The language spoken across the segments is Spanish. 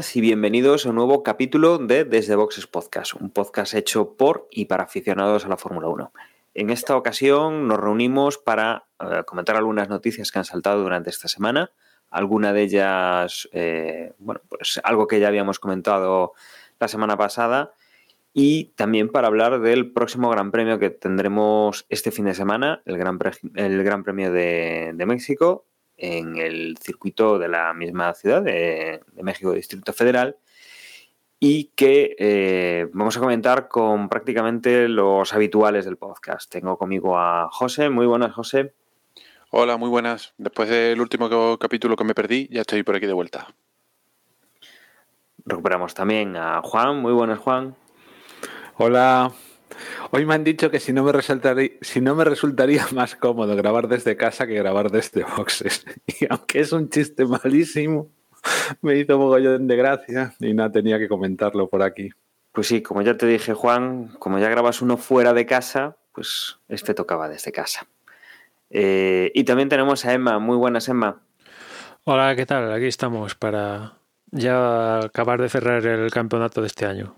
y bienvenidos a un nuevo capítulo de Desde Boxes Podcast, un podcast hecho por y para aficionados a la Fórmula 1. En esta ocasión nos reunimos para eh, comentar algunas noticias que han saltado durante esta semana, alguna de ellas, eh, bueno, pues algo que ya habíamos comentado la semana pasada, y también para hablar del próximo Gran Premio que tendremos este fin de semana, el Gran, el gran Premio de, de México, en el circuito de la misma ciudad de, México, Distrito Federal, y que eh, vamos a comentar con prácticamente los habituales del podcast. Tengo conmigo a José. Muy buenas, José. Hola, muy buenas. Después del último capítulo que me perdí, ya estoy por aquí de vuelta. Recuperamos también a Juan. Muy buenas, Juan. Hola. Hoy me han dicho que si no me resultaría, si no me resultaría más cómodo grabar desde casa que grabar desde boxes. Y aunque es un chiste malísimo, me hizo mogollón de gracia y nada, tenía que comentarlo por aquí. Pues sí, como ya te dije, Juan, como ya grabas uno fuera de casa, pues este tocaba desde casa. Eh, y también tenemos a Emma. Muy buenas, Emma. Hola, ¿qué tal? Aquí estamos para ya acabar de cerrar el campeonato de este año.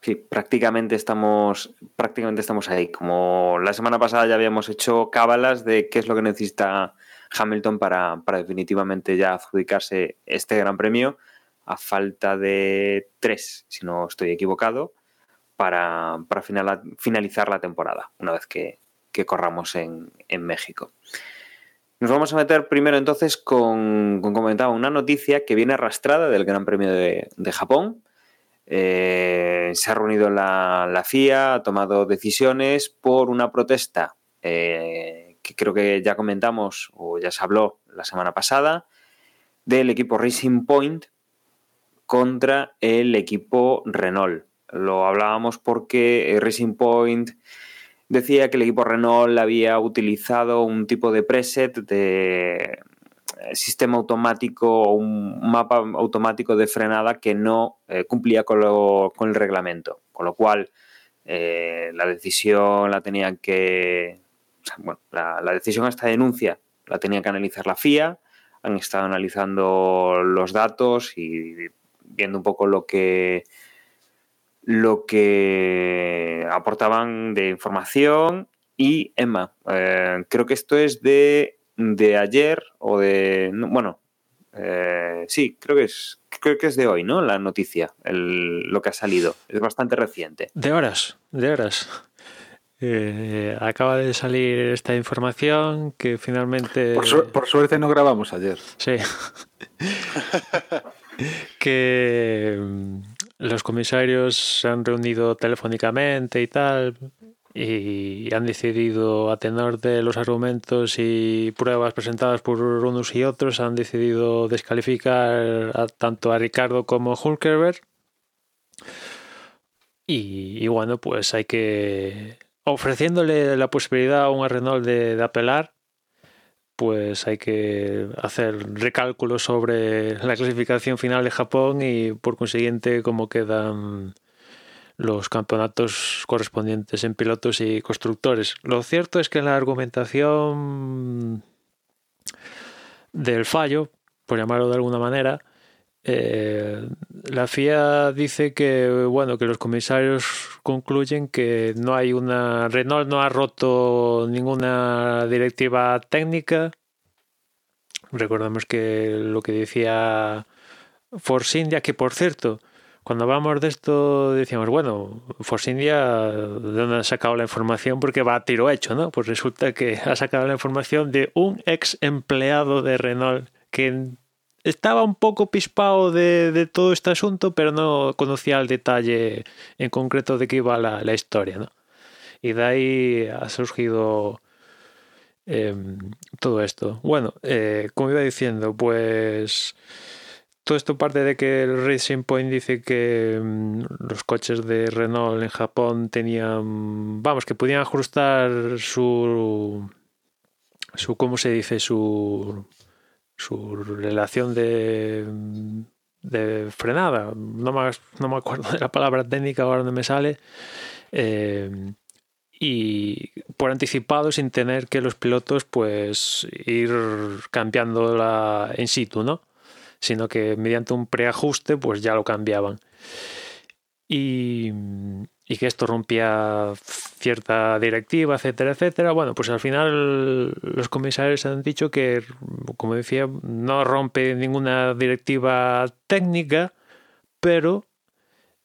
Sí, prácticamente estamos, prácticamente estamos ahí. Como la semana pasada ya habíamos hecho cábalas de qué es lo que necesita Hamilton para, definitivamente ya adjudicarse este gran premio, a falta de tres, si no estoy equivocado, para, finalizar la temporada, una vez que, corramos en, México. Nos vamos a meter primero entonces con, como comentaba, una noticia que viene arrastrada del Gran Premio de, de Japón eh, se ha reunido la, FIA, ha tomado decisiones por una protesta eh, que creo que ya comentamos o ya se habló la semana pasada del equipo Racing Point contra el equipo Renault. Lo hablábamos porque Racing Point decía que el equipo Renault había utilizado un tipo de preset de eh, sistema automático o un mapa automático de frenada que no eh, cumplía con, el reglamento. Con lo cual, eh, la decisión la tenían que. bueno, la, decisión a esta denuncia la tenía que analizar la FIA. Han estado analizando los datos y viendo un poco lo que lo que aportaban de información y Emma, creo que esto es de de ayer o de. Bueno, eh, sí, creo que es creo que es de hoy, ¿no? La noticia, lo que ha salido. Es bastante reciente. De horas, de horas. Eh, acaba de salir esta información que finalmente. Por, suerte no grabamos ayer. Sí. que mm, los comisarios se han reunido telefónicamente y tal y han decidido, a tenor de los argumentos y pruebas presentadas por unos y otros, han decidido descalificar tanto a Ricardo como a Hulkerberg. Y, bueno, pues hay que. ofreciéndole la posibilidad a un Renault de, apelar, pues hay que hacer recálculos sobre la clasificación final de Japón y por consiguiente cómo quedan los campeonatos correspondientes en pilotos y constructores. Lo cierto es que la argumentación del fallo, por llamarlo de alguna manera, eh, la FIA dice que bueno que los comisarios concluyen que no hay una Renault no ha roto ninguna directiva técnica. Recordamos que lo que decía Force India, que por cierto, cuando hablamos de esto decíamos, bueno, Force India, ¿de dónde ha sacado la información? Porque va a tiro hecho, ¿no? Pues resulta que ha sacado la información de un ex empleado de Renault que estaba un poco pispado de, todo este asunto, pero no conocía el detalle en concreto de qué iba la, historia, ¿no? Y de ahí ha surgido em, todo esto. Bueno, eh, como iba diciendo, pues todo esto parte de que el Racing Point dice que mm, los coches de Renault en Japón tenían, vamos, que podían ajustar su su ¿cómo se dice? Su, su relación de, de frenada. No me, no me acuerdo de la palabra técnica ahora no me sale. Eh, y por anticipado sin tener que los pilotos pues ir cambiando la in situ, ¿no? Sino que mediante un preajuste pues ya lo cambiaban. Y, y que esto rompía cierta directiva, etcétera, etcétera. Bueno, pues al final los comisarios han dicho que, como decía, no rompe ninguna directiva técnica, pero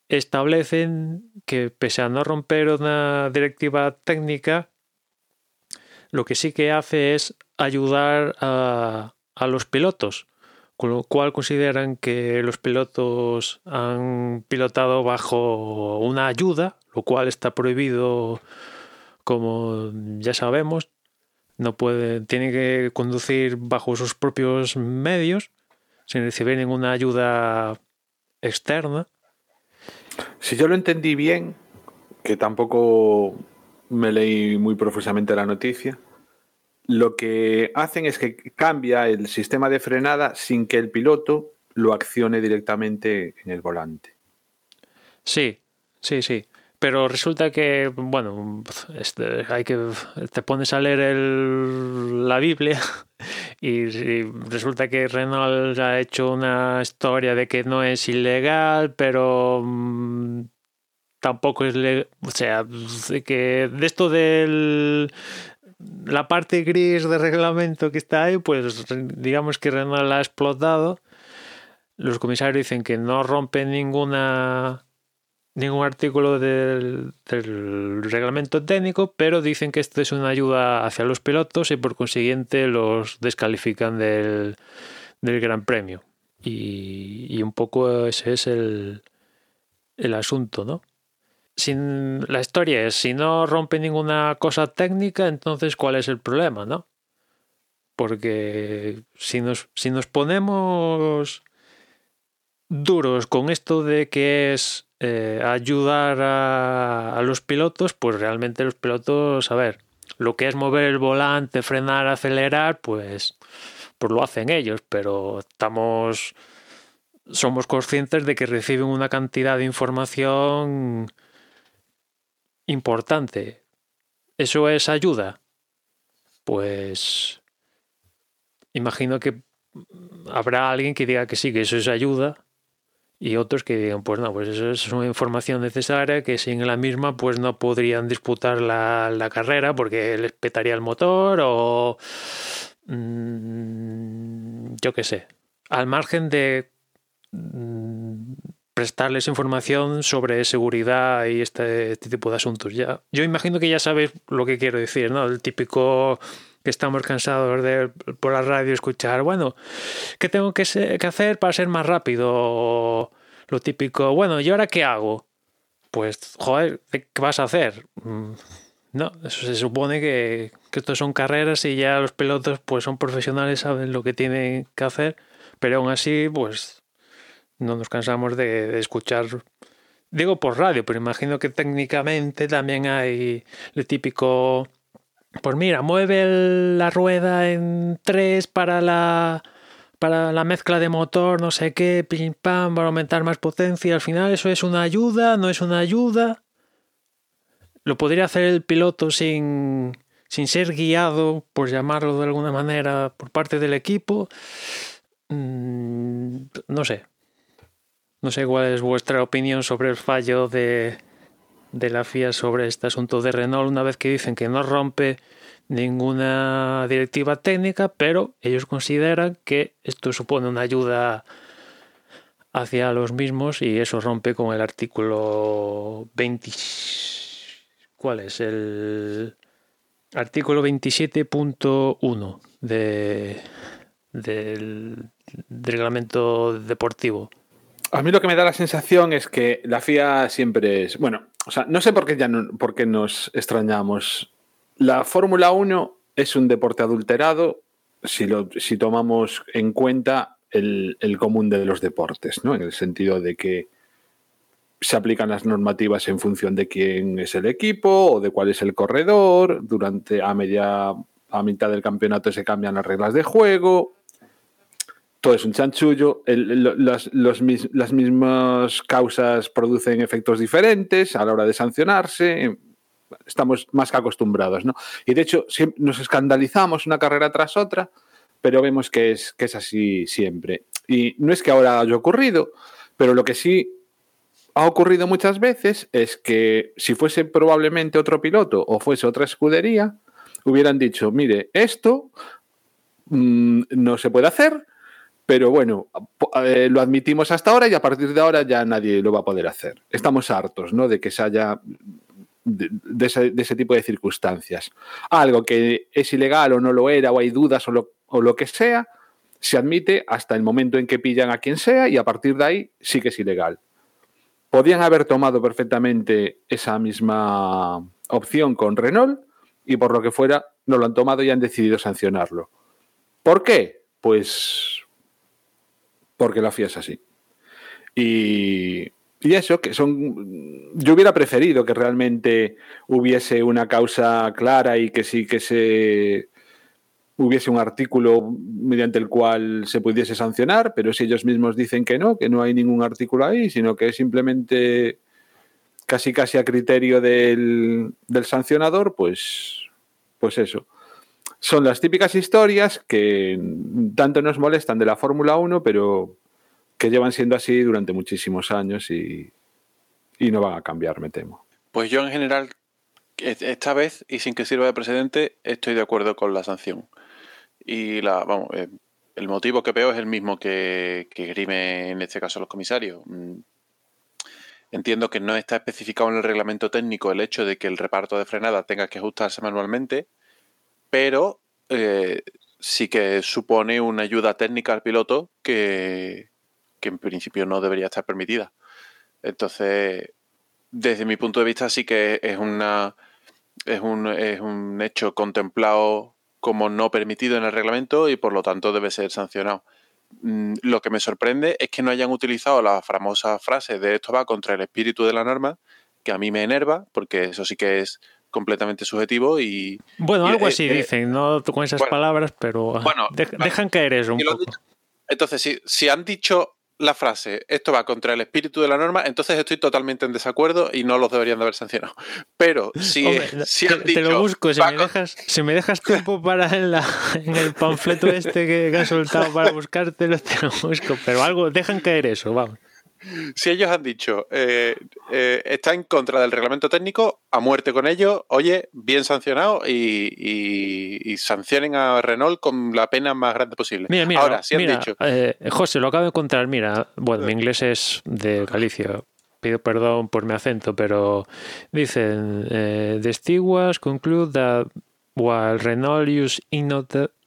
establecen que pese a no romper una directiva técnica, lo que sí que hace es ayudar a, a los pilotos, con lo cual consideran que los pilotos han pilotado bajo una ayuda, lo cual está prohibido, como ya sabemos, no puede, tiene que conducir bajo sus propios medios, sin recibir ninguna ayuda externa. Si yo lo entendí bien, que tampoco me leí muy profusamente la noticia, lo que hacen es que cambia el sistema de frenada sin que el piloto lo accione directamente en el volante. Sí, sí, sí. Pero resulta que, bueno, este, hay que te pones a leer la Biblia y, resulta que Renault ha hecho una historia de que no es ilegal, pero mmm, tampoco es legal. O sea, que de esto del la parte gris de reglamento que está ahí, pues digamos que Renault la ha explotado. Los comisarios dicen que no rompe ninguna ningún artículo del, del, reglamento técnico, pero dicen que esto es una ayuda hacia los pilotos y por consiguiente los descalifican del, del Gran Premio. Y, y, un poco ese es el, el asunto, ¿no? Sin, la historia es, si no rompe ninguna cosa técnica, entonces ¿cuál es el problema, no? Porque si nos, si nos ponemos duros con esto de que es eh, ayudar a, a, los pilotos, pues realmente los pilotos, a ver, lo que es mover el volante, frenar, acelerar, pues, pues lo hacen ellos, pero estamos, somos conscientes de que reciben una cantidad de información importante. ¿Eso es ayuda? Pues imagino que habrá alguien que diga que sí, que eso es ayuda y otros que digan, pues no, pues eso es una información necesaria que sin la misma pues no podrían disputar la, la carrera porque les petaría el motor o mmm, yo qué sé, al margen de mmm, prestarles información sobre seguridad y este, este, tipo de asuntos. Ya, yo imagino que ya sabéis lo que quiero decir, ¿no? El típico que estamos cansados de por la radio escuchar, bueno, ¿qué tengo que, hacer para ser más rápido? Lo típico, bueno, ¿y ahora qué hago? Pues, joder, ¿qué vas a hacer? Mm, no, eso se supone que, que esto son carreras y ya los pilotos pues son profesionales, saben lo que tienen que hacer, pero aún así, pues no nos cansamos de, escuchar, digo por radio, pero imagino que técnicamente también hay el típico, pues mira, mueve la rueda en tres para la para la mezcla de motor, no sé qué, pim pam, para aumentar más potencia. Al final eso es una ayuda, no es una ayuda. Lo podría hacer el piloto sin, sin ser guiado, por llamarlo de alguna manera, por parte del equipo. Mm, no sé, no sé cuál es vuestra opinión sobre el fallo de, de, la FIA sobre este asunto de Renault una vez que dicen que no rompe ninguna directiva técnica, pero ellos consideran que esto supone una ayuda hacia los mismos y eso rompe con el artículo 20. ¿Cuál es? El artículo 27.1 de, del, del reglamento deportivo. A mí lo que me da la sensación es que la FIA siempre es. Bueno, o sea, no sé por qué, ya no, por qué nos extrañamos. La Fórmula 1 es un deporte adulterado si, lo, si tomamos en cuenta el, el, común de los deportes, ¿no? En el sentido de que se aplican las normativas en función de quién es el equipo o de cuál es el corredor durante a media a mitad del campeonato se cambian las reglas de juego, todo es un chanchullo, el- las, mismas causas producen efectos diferentes a la hora de sancionarse, estamos más que acostumbrados, ¿no? Y de hecho nos escandalizamos una carrera tras otra, pero vemos que es, que es así siempre. Y no es que ahora haya ocurrido, pero lo que sí ha ocurrido muchas veces es que si fuese probablemente otro piloto o fuese otra escudería, hubieran dicho, mire, esto mm, no se puede hacer, pero bueno, eh, lo admitimos hasta ahora y a partir de ahora ya nadie lo va a poder hacer. Estamos hartos ¿no? de que se haya de, de ese, de ese tipo de circunstancias. Algo que es ilegal o no lo era, o hay dudas o lo, o lo que sea, se admite hasta el momento en que pillan a quien sea y a partir de ahí sí que es ilegal. Podían haber tomado perfectamente esa misma opción con Renault y por lo que fuera no lo han tomado y han decidido sancionarlo. ¿Por qué? Pues porque la FIA es así. Y, y eso, que son. Yo hubiera preferido que realmente hubiese una causa clara y que sí que se hubiese un artículo mediante el cual se pudiese sancionar, pero si ellos mismos dicen que no, que no hay ningún artículo ahí, sino que es simplemente casi casi a criterio del, del sancionador, pues, pues eso. Son las típicas historias que tanto nos molestan de la Fórmula 1, pero que llevan siendo así durante muchísimos años y, y no van a cambiar, me temo. Pues yo en general, esta vez, y sin que sirva de precedente, estoy de acuerdo con la sanción. Y la, vamos, eh, el motivo que veo es el mismo que, que grime en este caso los comisarios. Mm, Entiendo que no está especificado en el reglamento técnico el hecho de que el reparto de frenada tenga que ajustarse manualmente, pero eh, sí que supone una ayuda técnica al piloto que, que en principio no debería estar permitida. Entonces, desde mi punto de vista sí que es una es un, es un hecho contemplado como no permitido en el reglamento y por lo tanto debe ser sancionado. Mm, Lo que me sorprende es que no hayan utilizado la famosa frase de esto va contra el espíritu de la norma, que a mí me enerva, porque eso sí que es completamente subjetivo y, Bueno, Y, algo eh, así eh, dicen, no con esas bueno, palabras, pero bueno, de- vale. dejan caer eso un poco. Entonces, si, si han dicho la frase, esto va contra el espíritu de la norma, entonces estoy totalmente en desacuerdo y no los deberían de haber sancionado. Pero si, Hombre, si te, han te dicho, lo busco, si me, dejas, si me dejas tiempo para en, la, en el panfleto este que, que han soltado para buscártelo, te lo busco. Pero algo, dejan caer eso, vamos. Si ellos han dicho, eh, eh, está en contra del reglamento técnico, a muerte con ello, oye, bien sancionado y, y- y sancionen a Renault con la pena más grande posible. Mira, mira, Ahora, si han mira, dicho, eh, José, lo acabo de encontrar. Mira, bueno, mi inglés es de Galicia. Pido perdón por mi acento, pero dicen: eh, The stewards conclude that while Renault use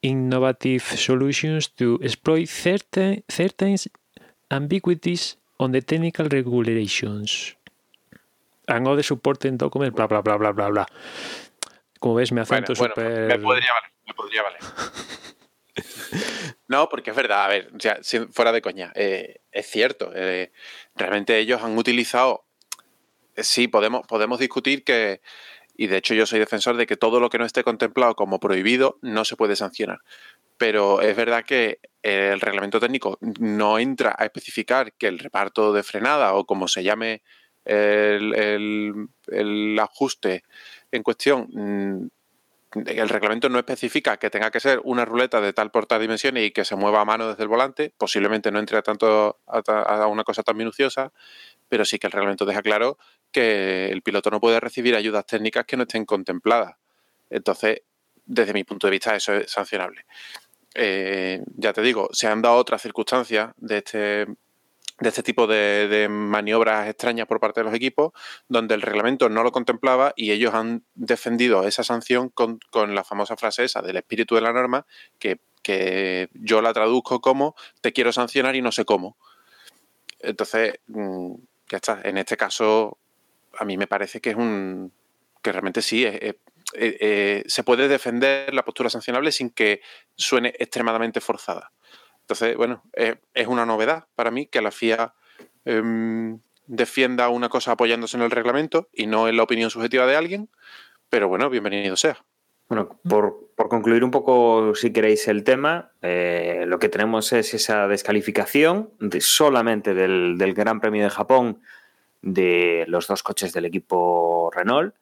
innovative solutions to exploit certain, certain ambiguities on the technical regulations. And other supporting documents, bla, bla, bla, bla, bla, bla. Como ves, Bueno, acento bueno, súper... me podría valer, me podría valer. No, porque es verdad, a ver, o sea, fuera de coña, eh, es cierto, eh, realmente ellos han utilizado, eh, sí, podemos, podemos discutir que, y de hecho yo soy defensor de que todo lo que no esté contemplado como prohibido no se puede sancionar, pero es verdad que el reglamento técnico no entra a especificar que el reparto de frenada o como se llame el, ajuste en cuestión, mm, el reglamento no especifica que tenga que ser una ruleta de tal por tal dimensiones y que se mueva a mano desde el volante, posiblemente no entre tanto a, ta- a una cosa tan minuciosa, pero sí que el reglamento deja claro que el piloto no puede recibir ayudas técnicas que no estén contempladas. Entonces, desde mi punto de vista, eso es sancionable. Eh, ya te digo, se han dado otras circunstancias de este, de este tipo de, maniobras extrañas por parte de los equipos, donde el reglamento no lo contemplaba y ellos han defendido esa sanción con, la famosa frase esa del espíritu de la norma, que, que yo la traduzco como te quiero sancionar y no sé cómo. Entonces, mm, ya está. En este caso, a mí me parece que es un. que realmente sí, es- eh, eh, se puede defender la postura sancionable sin que suene extremadamente forzada. Entonces, bueno, eh, es una novedad para mí que la FIA em, defienda una cosa apoyándose en el reglamento y no en la opinión subjetiva de alguien, pero bueno, bienvenido sea. Bueno, por, por concluir un poco, si queréis, el tema, lo que tenemos es esa descalificación de solamente del, Gran Premio de Japón de los dos coches del equipo Renault.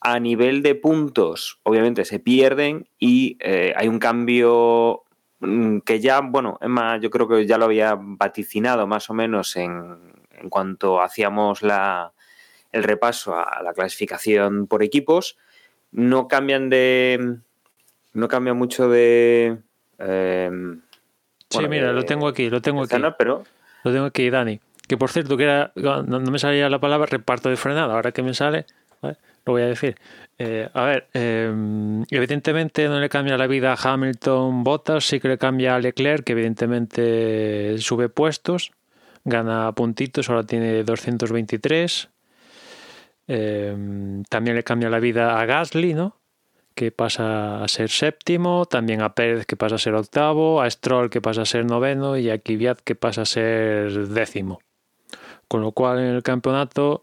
A nivel de puntos, obviamente se pierden y eh, hay un cambio mm, que ya, bueno, Emma, yo creo que ya lo había vaticinado más o menos en, en cuanto hacíamos la, el repaso a la clasificación por equipos. No cambian de. No cambia mucho de. eh, Sí, bueno, mira, de- lo tengo aquí, lo tengo aquí. pero Lo tengo aquí, Dani. Que por cierto, que era, no, no me salía la palabra reparto de frenada. Ahora que me sale. Lo voy a decir. Eh, a ver, eh, evidentemente no le cambia la vida a Hamilton Bottas, sí que le cambia a Leclerc, que evidentemente sube puestos, gana puntitos, ahora tiene 223. Eh, también le cambia la vida a Gasly, ¿no? que pasa a ser séptimo, también a Pérez que pasa a ser octavo, a Stroll que pasa a ser noveno y a Kvyat que pasa a ser décimo. Con lo cual en el campeonato,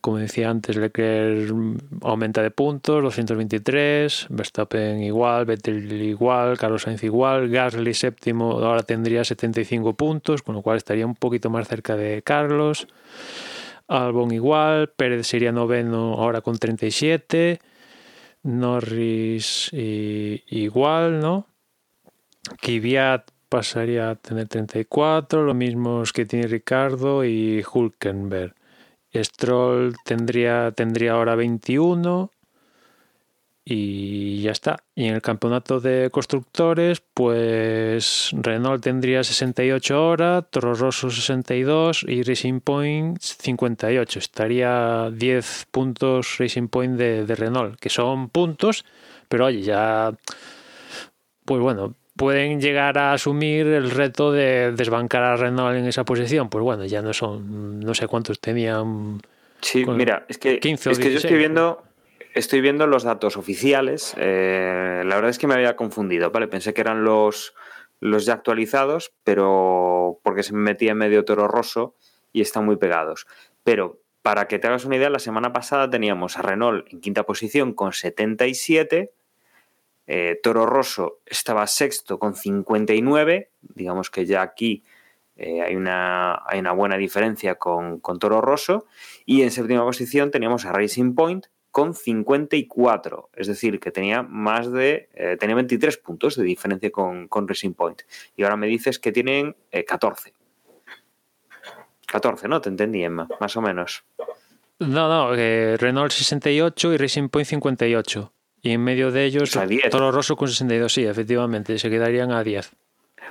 como decía antes, Leclerc aumenta de puntos, 223, Verstappen igual, Vettel igual, Carlos Sainz igual, Gasly séptimo ahora tendría 75 puntos, con lo cual estaría un poquito más cerca de Carlos. Albon igual, Pérez sería noveno ahora con 37. Norris igual, ¿no? Kvyat pasaría a tener 34, lo mismo que tiene Ricardo y Hulkenberg. Stroll tendría, tendría ahora 21 y ya está. Y en el campeonato de constructores, pues Renault tendría 68 ahora, Toro Rosso 62 y Racing Point 58. Estaría 10 puntos Racing Point de, de Renault, que son puntos, pero oye, ya, pues bueno, pueden llegar a asumir el reto de desbancar a Renault en esa posición. Pues bueno, ya no son, no sé cuántos tenían. Sí, mira, es que, 15 o es que yo 16, estoy viendo, estoy viendo los datos oficiales. eh, la verdad es que me había confundido, ¿vale? Pensé que eran los, los ya actualizados, pero porque se me metía en medio Toro Rosso y están muy pegados. Pero para que te hagas una idea, la semana pasada teníamos a Renault en quinta posición con 77. Eh, Toro Rosso estaba sexto con 59. Digamos que ya aquí eh, hay, una, buena diferencia con, Toro Rosso. Y en séptima posición teníamos a Racing Point con 54. Es decir, que tenía más de. eh, tenía 23 puntos de diferencia con, con Racing Point. Y ahora me dices que tienen eh, 14. 14, ¿no? Te entendí, Emma, más o menos. No, no, Renault 68 y Racing Point 58. Y en medio de ellos, O sea, 10. Toro Rosso con 62, sí, efectivamente, se quedarían a 10.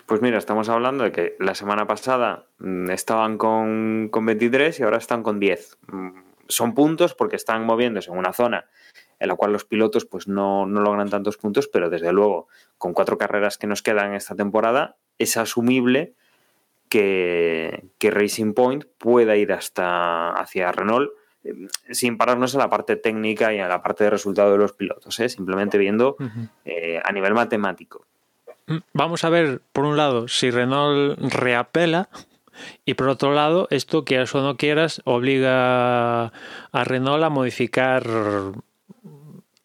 Pues mira, estamos hablando de que la semana pasada mm, estaban con, con 23 y ahora están con 10. Mm, Son puntos porque están moviéndose en una zona en la cual los pilotos pues no, no logran tantos puntos, pero desde luego, con cuatro carreras que nos quedan esta temporada, es asumible que, que Racing Point pueda ir hasta hacia Renault sin pararnos en la parte técnica y en la parte de resultado de los pilotos, ¿eh? simplemente viendo eh, a nivel matemático. Mm, Vamos a ver, por un lado, si Renault reapela. Y por otro lado, esto, quieras o no quieras, obliga a Renault a modificar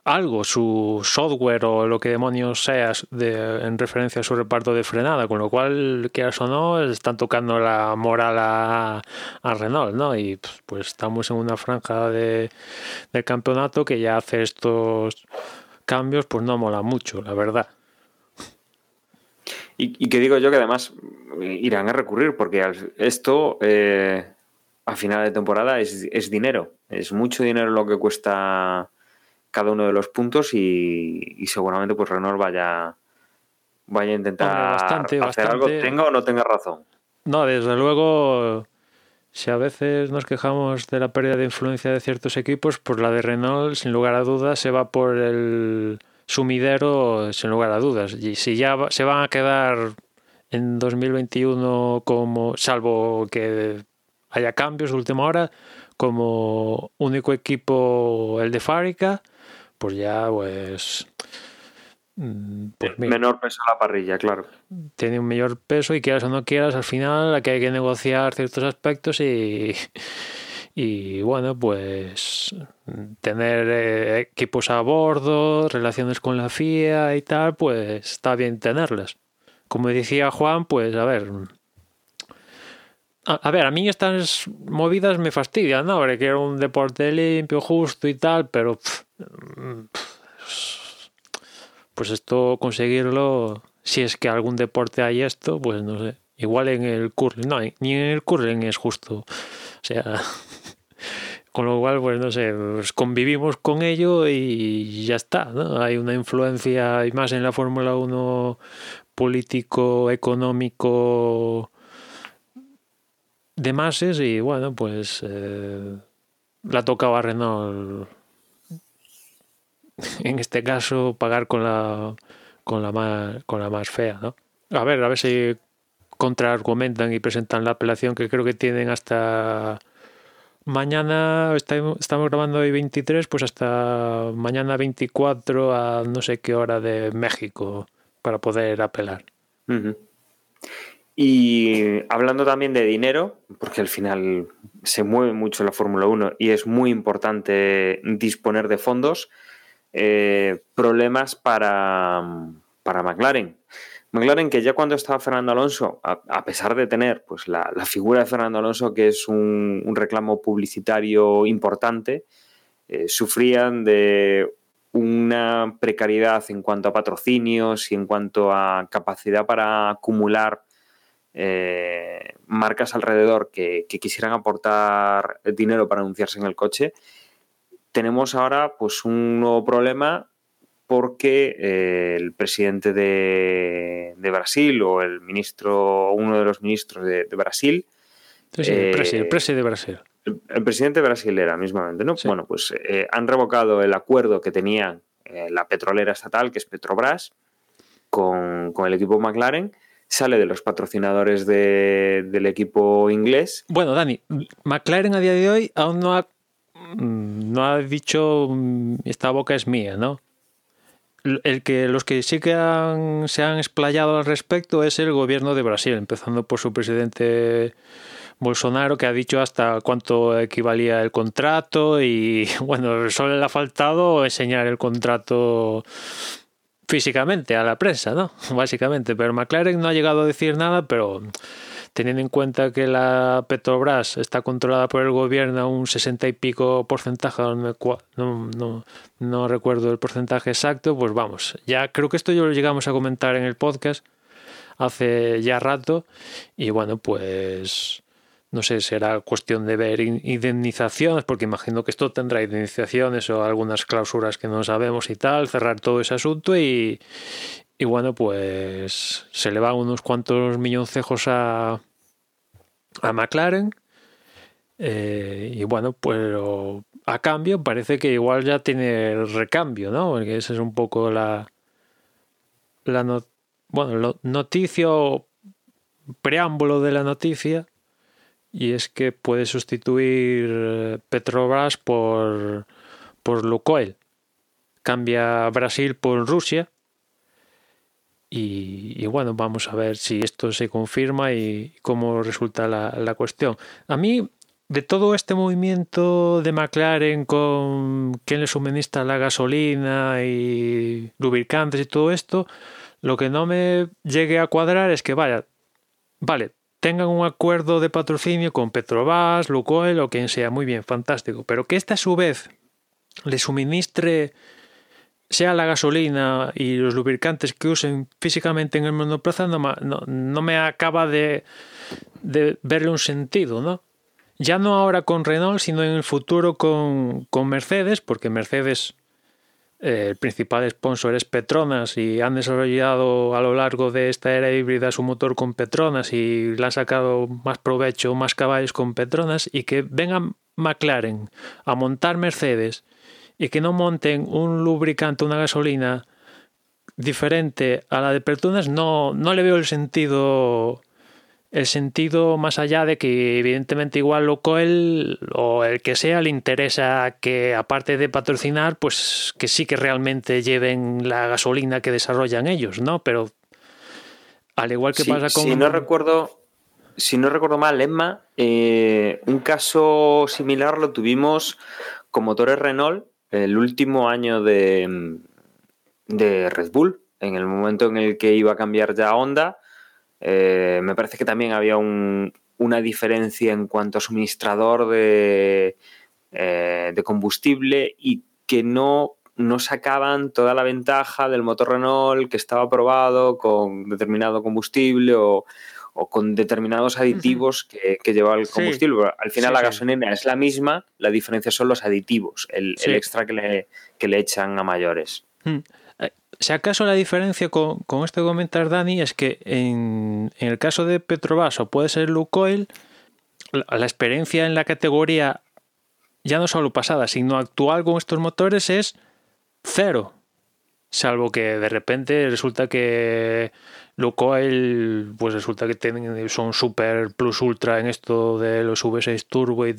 algo, su software o lo que demonios sea de- en referencia a su reparto de frenada, con lo cual, quieras o no, están tocando la moral a, a Renault, ¿no? Y pues, pues estamos en una franja de, del campeonato que ya hace estos cambios, pues no mola mucho, la verdad. Y, que digo yo que además irán a recurrir, porque esto eh, a final de temporada es, es dinero. Es mucho dinero lo que cuesta cada uno de los puntos y, y seguramente pues Renault vaya, vaya a intentar Hombre, bastante, hacer algo, tenga o no tenga razón. No, desde luego, si a veces nos quejamos de la pérdida de influencia de ciertos equipos, pues la de Renault, sin lugar a dudas, se va por el sumidero, sin lugar a dudas. Y si ya se van a quedar en 2021 como, salvo que haya cambios de última hora, como único equipo el de Fábrica, pues ya pues... mm, pues mira Menor peso a la parrilla, claro. tiene un mayor peso y quieras o no quieras, al final aquí hay que negociar ciertos aspectos y, Y bueno, pues tener eh, equipos a bordo, relaciones con la FIA y tal, pues está bien tenerlas. Como decía Juan, pues a ver, a, ver, a mí estas movidas me fastidian, ¿no? Porque quiero un deporte limpio, justo y tal, pero pff, pues esto conseguirlo, si es que algún deporte hay esto, pues no sé. Igual en el curling, no, ni en el curling es justo. O sea, con lo cual, pues no sé, pues convivimos con ello y ya está, ¿no? Hay una influencia, y más en la Fórmula 1 político, económico, de masas y bueno, pues eh, la tocaba Renault en este caso pagar con la con la más con la más fea, ¿no? A ver, a ver si contraargumentan y presentan la apelación que creo que tienen hasta mañana, estamos grabando hoy 23, pues hasta mañana 24 a no sé qué hora de México para poder apelar. Y hablando también de dinero, porque al final se mueve mucho la Fórmula 1 y es muy importante disponer de fondos, eh, problemas para, para McLaren. McLaren, que ya cuando estaba Fernando Alonso, a, pesar de tener pues, la, figura de Fernando Alonso, que es un, reclamo publicitario importante, eh, sufrían de una precariedad en cuanto a patrocinios y en cuanto a capacidad para acumular eh, marcas alrededor que quisieran aportar dinero para anunciarse en el coche. Tenemos ahora pues un nuevo problema porque eh, el presidente de, de Brasil o el ministro, uno de los ministros de, de Brasil, Sí, sí, Eh, el presi, el presi de Brasil. el, el presidente brasilera mismamente, ¿no? Sí. Bueno, pues eh, han revocado el acuerdo que tenía eh, la petrolera estatal, que es Petrobras, con, con el equipo McLaren. Sale de los patrocinadores de- del equipo inglés. Bueno, Dani, McLaren a día de hoy aún no ha, no ha dicho mm, esta boca es mía, ¿no? El que los que sí que se han explayado al respecto es el gobierno de Brasil, empezando por su presidente Bolsonaro, que ha dicho hasta cuánto equivalía el contrato y bueno, solo le ha faltado enseñar el contrato físicamente a la prensa, ¿no? Básicamente, pero McLaren no ha llegado a decir nada, pero teniendo en cuenta que la Petrobras está controlada por el gobierno a un 60 y pico porcentaje, no, no, no- recuerdo el porcentaje exacto, pues vamos, ya creo que esto ya lo llegamos a comentar en el podcast hace ya rato y bueno, pues no sé, será cuestión de ver in- indemnizaciones, porque imagino que esto tendrá indemnizaciones o algunas cláusulas que no sabemos y tal, cerrar todo ese asunto y, y bueno, pues se le van unos cuantos milloncejos a, a McLaren. eh, y bueno, pues a cambio parece que igual ya tiene recambio, ¿no? Porque esa es un poco la, la no- bueno, lo- noticia preámbulo de la noticia. Y es que puede sustituir eh, Petrobras por, por Lukoil. Cambia Brasil por Rusia. Y, bueno, vamos a ver si esto se confirma y cómo resulta la, la cuestión. A mí, de todo este movimiento de McLaren con quién le suministra la gasolina y lubricantes y todo esto, lo que no me llegue a cuadrar es que vaya, vale, tengan un acuerdo de patrocinio con Petrobras, Lukoil o quien sea, muy bien, fantástico, pero que este a su vez le suministre sea la gasolina y los lubricantes que usen físicamente en el monoplaza no, no, no me acaba de, de verle un sentido, ¿no? Ya no ahora con Renault, sino en el futuro con, con Mercedes, porque Mercedes, eh, el principal sponsor es Petronas y han desarrollado a lo largo de esta era híbrida su motor con Petronas y le han sacado más provecho, más caballos con Petronas y que venga McLaren a montar Mercedes y que no monten un lubricante, una gasolina diferente a la de Petronas, no, no le veo el sentido el sentido más allá de que evidentemente igual Locoel o el que sea le interesa que aparte de patrocinar pues que sí que realmente lleven la gasolina que desarrollan ellos, ¿no? Pero al igual que pasa con Si no recuerdo, si no recuerdo mal, Emma, eh, un caso similar lo tuvimos con motores Renault el último año de, de Red Bull, en el momento en el que iba a cambiar ya Honda. Eh, me parece que también había un, una diferencia en cuanto a suministrador de, eh, de combustible y que no, no sacaban toda la ventaja del motor Renault que estaba probado con determinado combustible o, o con determinados aditivos que, que lleva el Sí. combustible. Al final Sí, la sí. gasolina es la misma, la diferencia son los aditivos, el, extra que le, que le echan a mayores. Mm. Eh, Si acaso la diferencia con, con esto que comentas, Dani, es que en, en el caso de Petrobras o puede ser Lukoil, la, la experiencia en la categoría, ya no solo pasada, sino actual con estos motores es cero. Salvo que de repente resulta que Lukoil, pues resulta que son super plus ultra en esto de los V6 Turbo y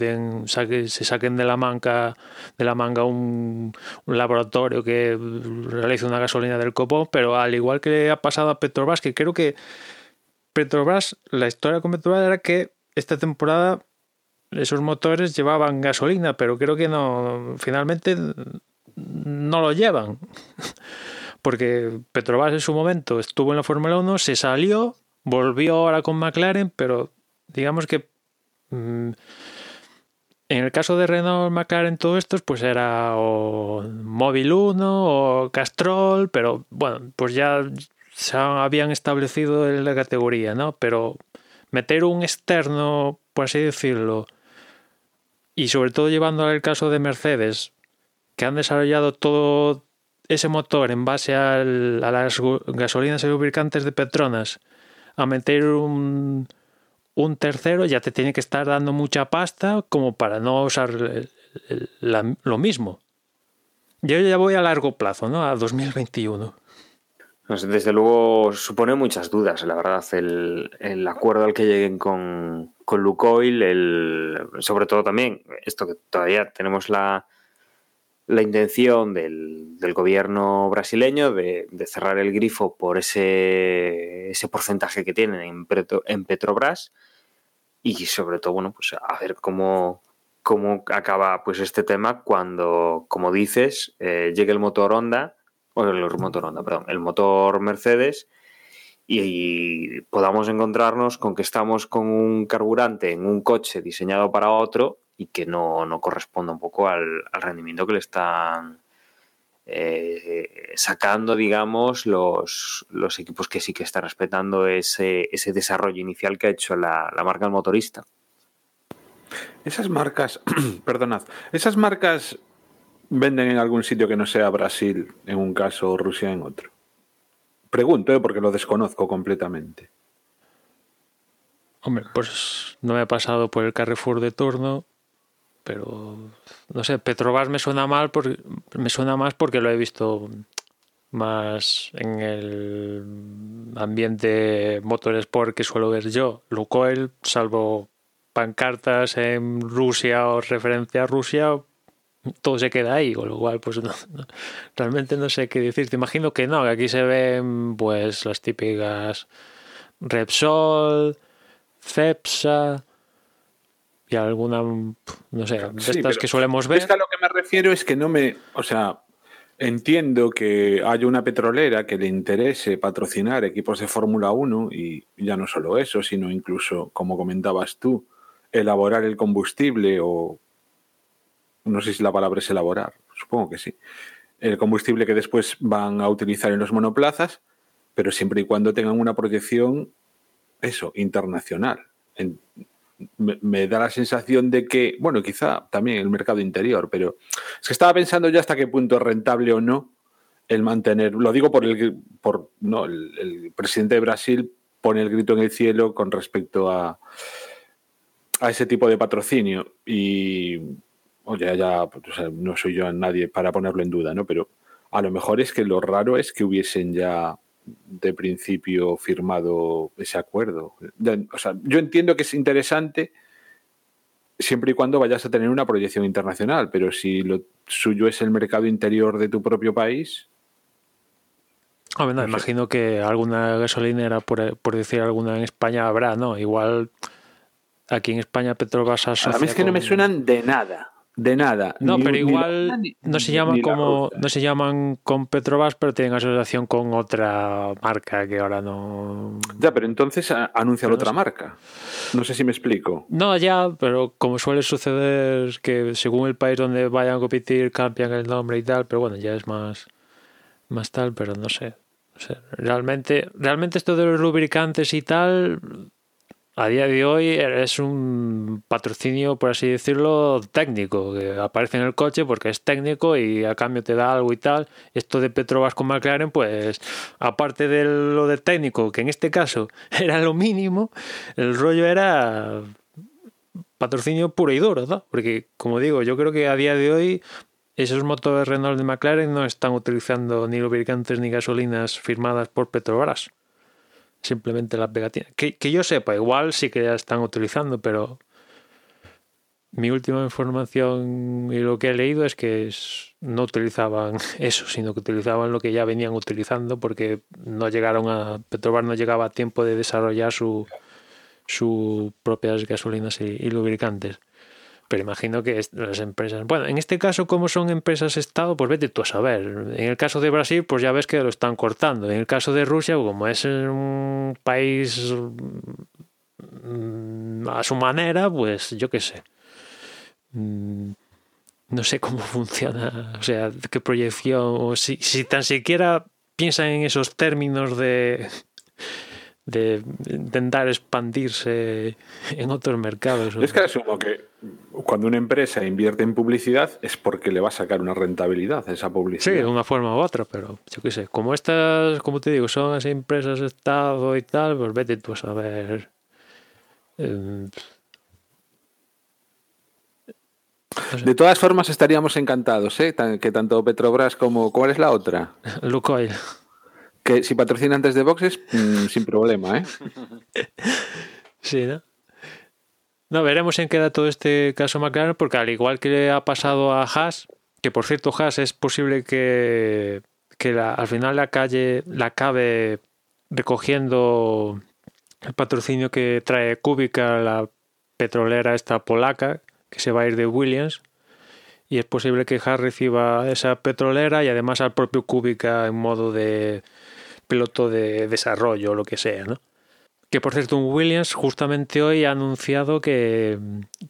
se saquen de la manga, de la manga un, un laboratorio que realiza una gasolina del copón, pero al igual que ha pasado a Petrobras, que creo que Petrobras, la historia con Petrobras era que esta temporada esos motores llevaban gasolina, pero creo que no, finalmente no lo llevan. Porque Petrobras en su momento estuvo en la Fórmula 1, se salió, volvió ahora con McLaren, pero digamos que mm, en el caso de Renault, McLaren, todo esto, pues era o Móvil 1 o Castrol, pero bueno, pues ya se habían establecido en la categoría, ¿no? Pero meter un externo, por así decirlo, y sobre todo llevando al caso de Mercedes, que han desarrollado todo ese motor en base al- a las gasolinas y lubricantes de Petronas, a meter un, un tercero ya te tiene que estar dando mucha pasta como para no usar lo mismo. Yo ya voy a largo plazo, ¿no? A 2021. No sé, desde luego supone muchas dudas, la verdad, el, el acuerdo al que lleguen con, con Lukoil, el, sobre todo también esto que todavía tenemos la, la intención del, gobierno brasileño de, cerrar el grifo por ese, porcentaje que tienen en, Petro- en Petrobras y sobre todo, bueno, pues a ver cómo, cómo acaba pues este tema cuando, como dices, eh, llegue el motor Honda o el motor Honda, perdón, el motor Mercedes y podamos encontrarnos con que estamos con un carburante en un coche diseñado para otro y que no, no corresponde un poco al, al rendimiento que le están eh, sacando, digamos, los, los equipos que sí que están respetando ese, ese desarrollo inicial que ha hecho la, la marca del motorista. Esas marcas, perdonad, esas marcas venden en algún sitio que no sea Brasil en un caso o Rusia en otro. Pregunto, ¿eh? porque lo desconozco completamente. Hombre, pues no me he pasado por el Carrefour de turno, pero no sé, Petrobras me suena mal porque me suena más porque lo he visto más en el ambiente motorsport que suelo ver yo. Lukoil, salvo pancartas en Rusia o referencia a Rusia, todo se queda ahí, con lo cual pues no- realmente no sé qué decir. Te imagino que no, que aquí se ven pues las típicas Repsol, Cepsa alguna, no sé, de Sí, estas que solemos ver. Es que a lo que me refiero es que no me. O sea, entiendo que haya una petrolera que le interese patrocinar equipos de Fórmula 1 y ya no solo eso, sino incluso, como comentabas tú, elaborar el combustible o. No sé si la palabra es elaborar, supongo que sí. El combustible que después van a utilizar en los monoplazas, pero siempre y cuando tengan una proyección, eso, internacional. En- me, da la sensación de que, bueno, quizá también el mercado interior, pero es que estaba pensando ya hasta qué punto es rentable o no el mantener, lo digo por el, por, no, el, presidente de Brasil pone el grito en el cielo con respecto a, a ese tipo de patrocinio y, oye, ya, pues, o sea, no soy yo nadie para ponerlo en duda, ¿no? Pero a lo mejor es que lo raro es que hubiesen ya de principio firmado ese acuerdo. O sea, yo entiendo que es interesante siempre y cuando vayas a tener una proyección internacional, pero si lo suyo es el mercado interior de tu propio país, No sé. imagino que alguna gasolinera, por, por decir alguna en España, habrá, ¿no? Igual aquí en España Petrobras se A asocia mí es que no me suenan de nada. De nada. No, Ni- pero igual ni- no se llaman la como no se llaman con Petrobras, pero tienen asociación con otra marca que ahora no. Ya, pero entonces anuncian Pero no otra sé. marca. No sé si me explico. No, ya, pero como suele suceder que según el país donde vayan a competir cambian el nombre y tal, pero bueno, ya es más más tal, pero no sé. O sea, realmente realmente esto de los lubricantes y tal a día de hoy es un patrocinio, por así decirlo, técnico, que aparece en el coche porque es técnico y a cambio te da algo y tal. Esto de Petrobras con McLaren, pues aparte de lo de técnico, que en este caso era lo mínimo, el rollo era patrocinio puro y duro, ¿no? Porque, como digo, yo creo que a día de hoy esos motores Renault de McLaren no están utilizando ni lubricantes ni gasolinas firmadas por Petrobras simplemente la pegatina. Que, que yo sepa, igual sí que ya están utilizando, pero mi última información y lo que he leído es que no utilizaban eso, sino que utilizaban lo que ya venían utilizando porque no llegaron a Petrobras no llegaba a tiempo de desarrollar su sus propias gasolinas y lubricantes. Pero imagino que las empresas. Bueno, en este caso, como son empresas Estado, pues vete tú a saber. En el caso de Brasil, pues ya ves que lo están cortando. En el caso de Rusia, como es un país mm, a su manera, pues yo qué sé. Mm, No sé cómo funciona, o sea, qué proyección, o si, si tan siquiera piensan en esos términos de, de intentar expandirse en otros mercados. Es que asumo que cuando una empresa invierte en publicidad es porque le va a sacar una rentabilidad a esa Sí, publicidad. de una forma u otra, pero yo qué sé. Como estas, como te digo, son así empresas Estado y tal, pues vete tú a saber. eh, no sé, De todas formas, estaríamos encantados, ¿eh? Que tanto Petrobras como. ¿Cuál es la otra? Lukoil. Que si patrocinan desde boxes, mm, sin problema, ¿eh? Sí, ¿no? No, veremos en qué da todo este caso McLaren, porque al igual que le ha pasado a Haas, que por cierto Haas es posible que, que la- al final la calle la acabe recogiendo el patrocinio que trae Kubica, la petrolera esta polaca, que se va a ir de Williams. Y es posible que Haas reciba esa petrolera y además al propio Kubica en modo de piloto de desarrollo o lo que sea, ¿no? Que por cierto, un Williams justamente hoy ha anunciado que,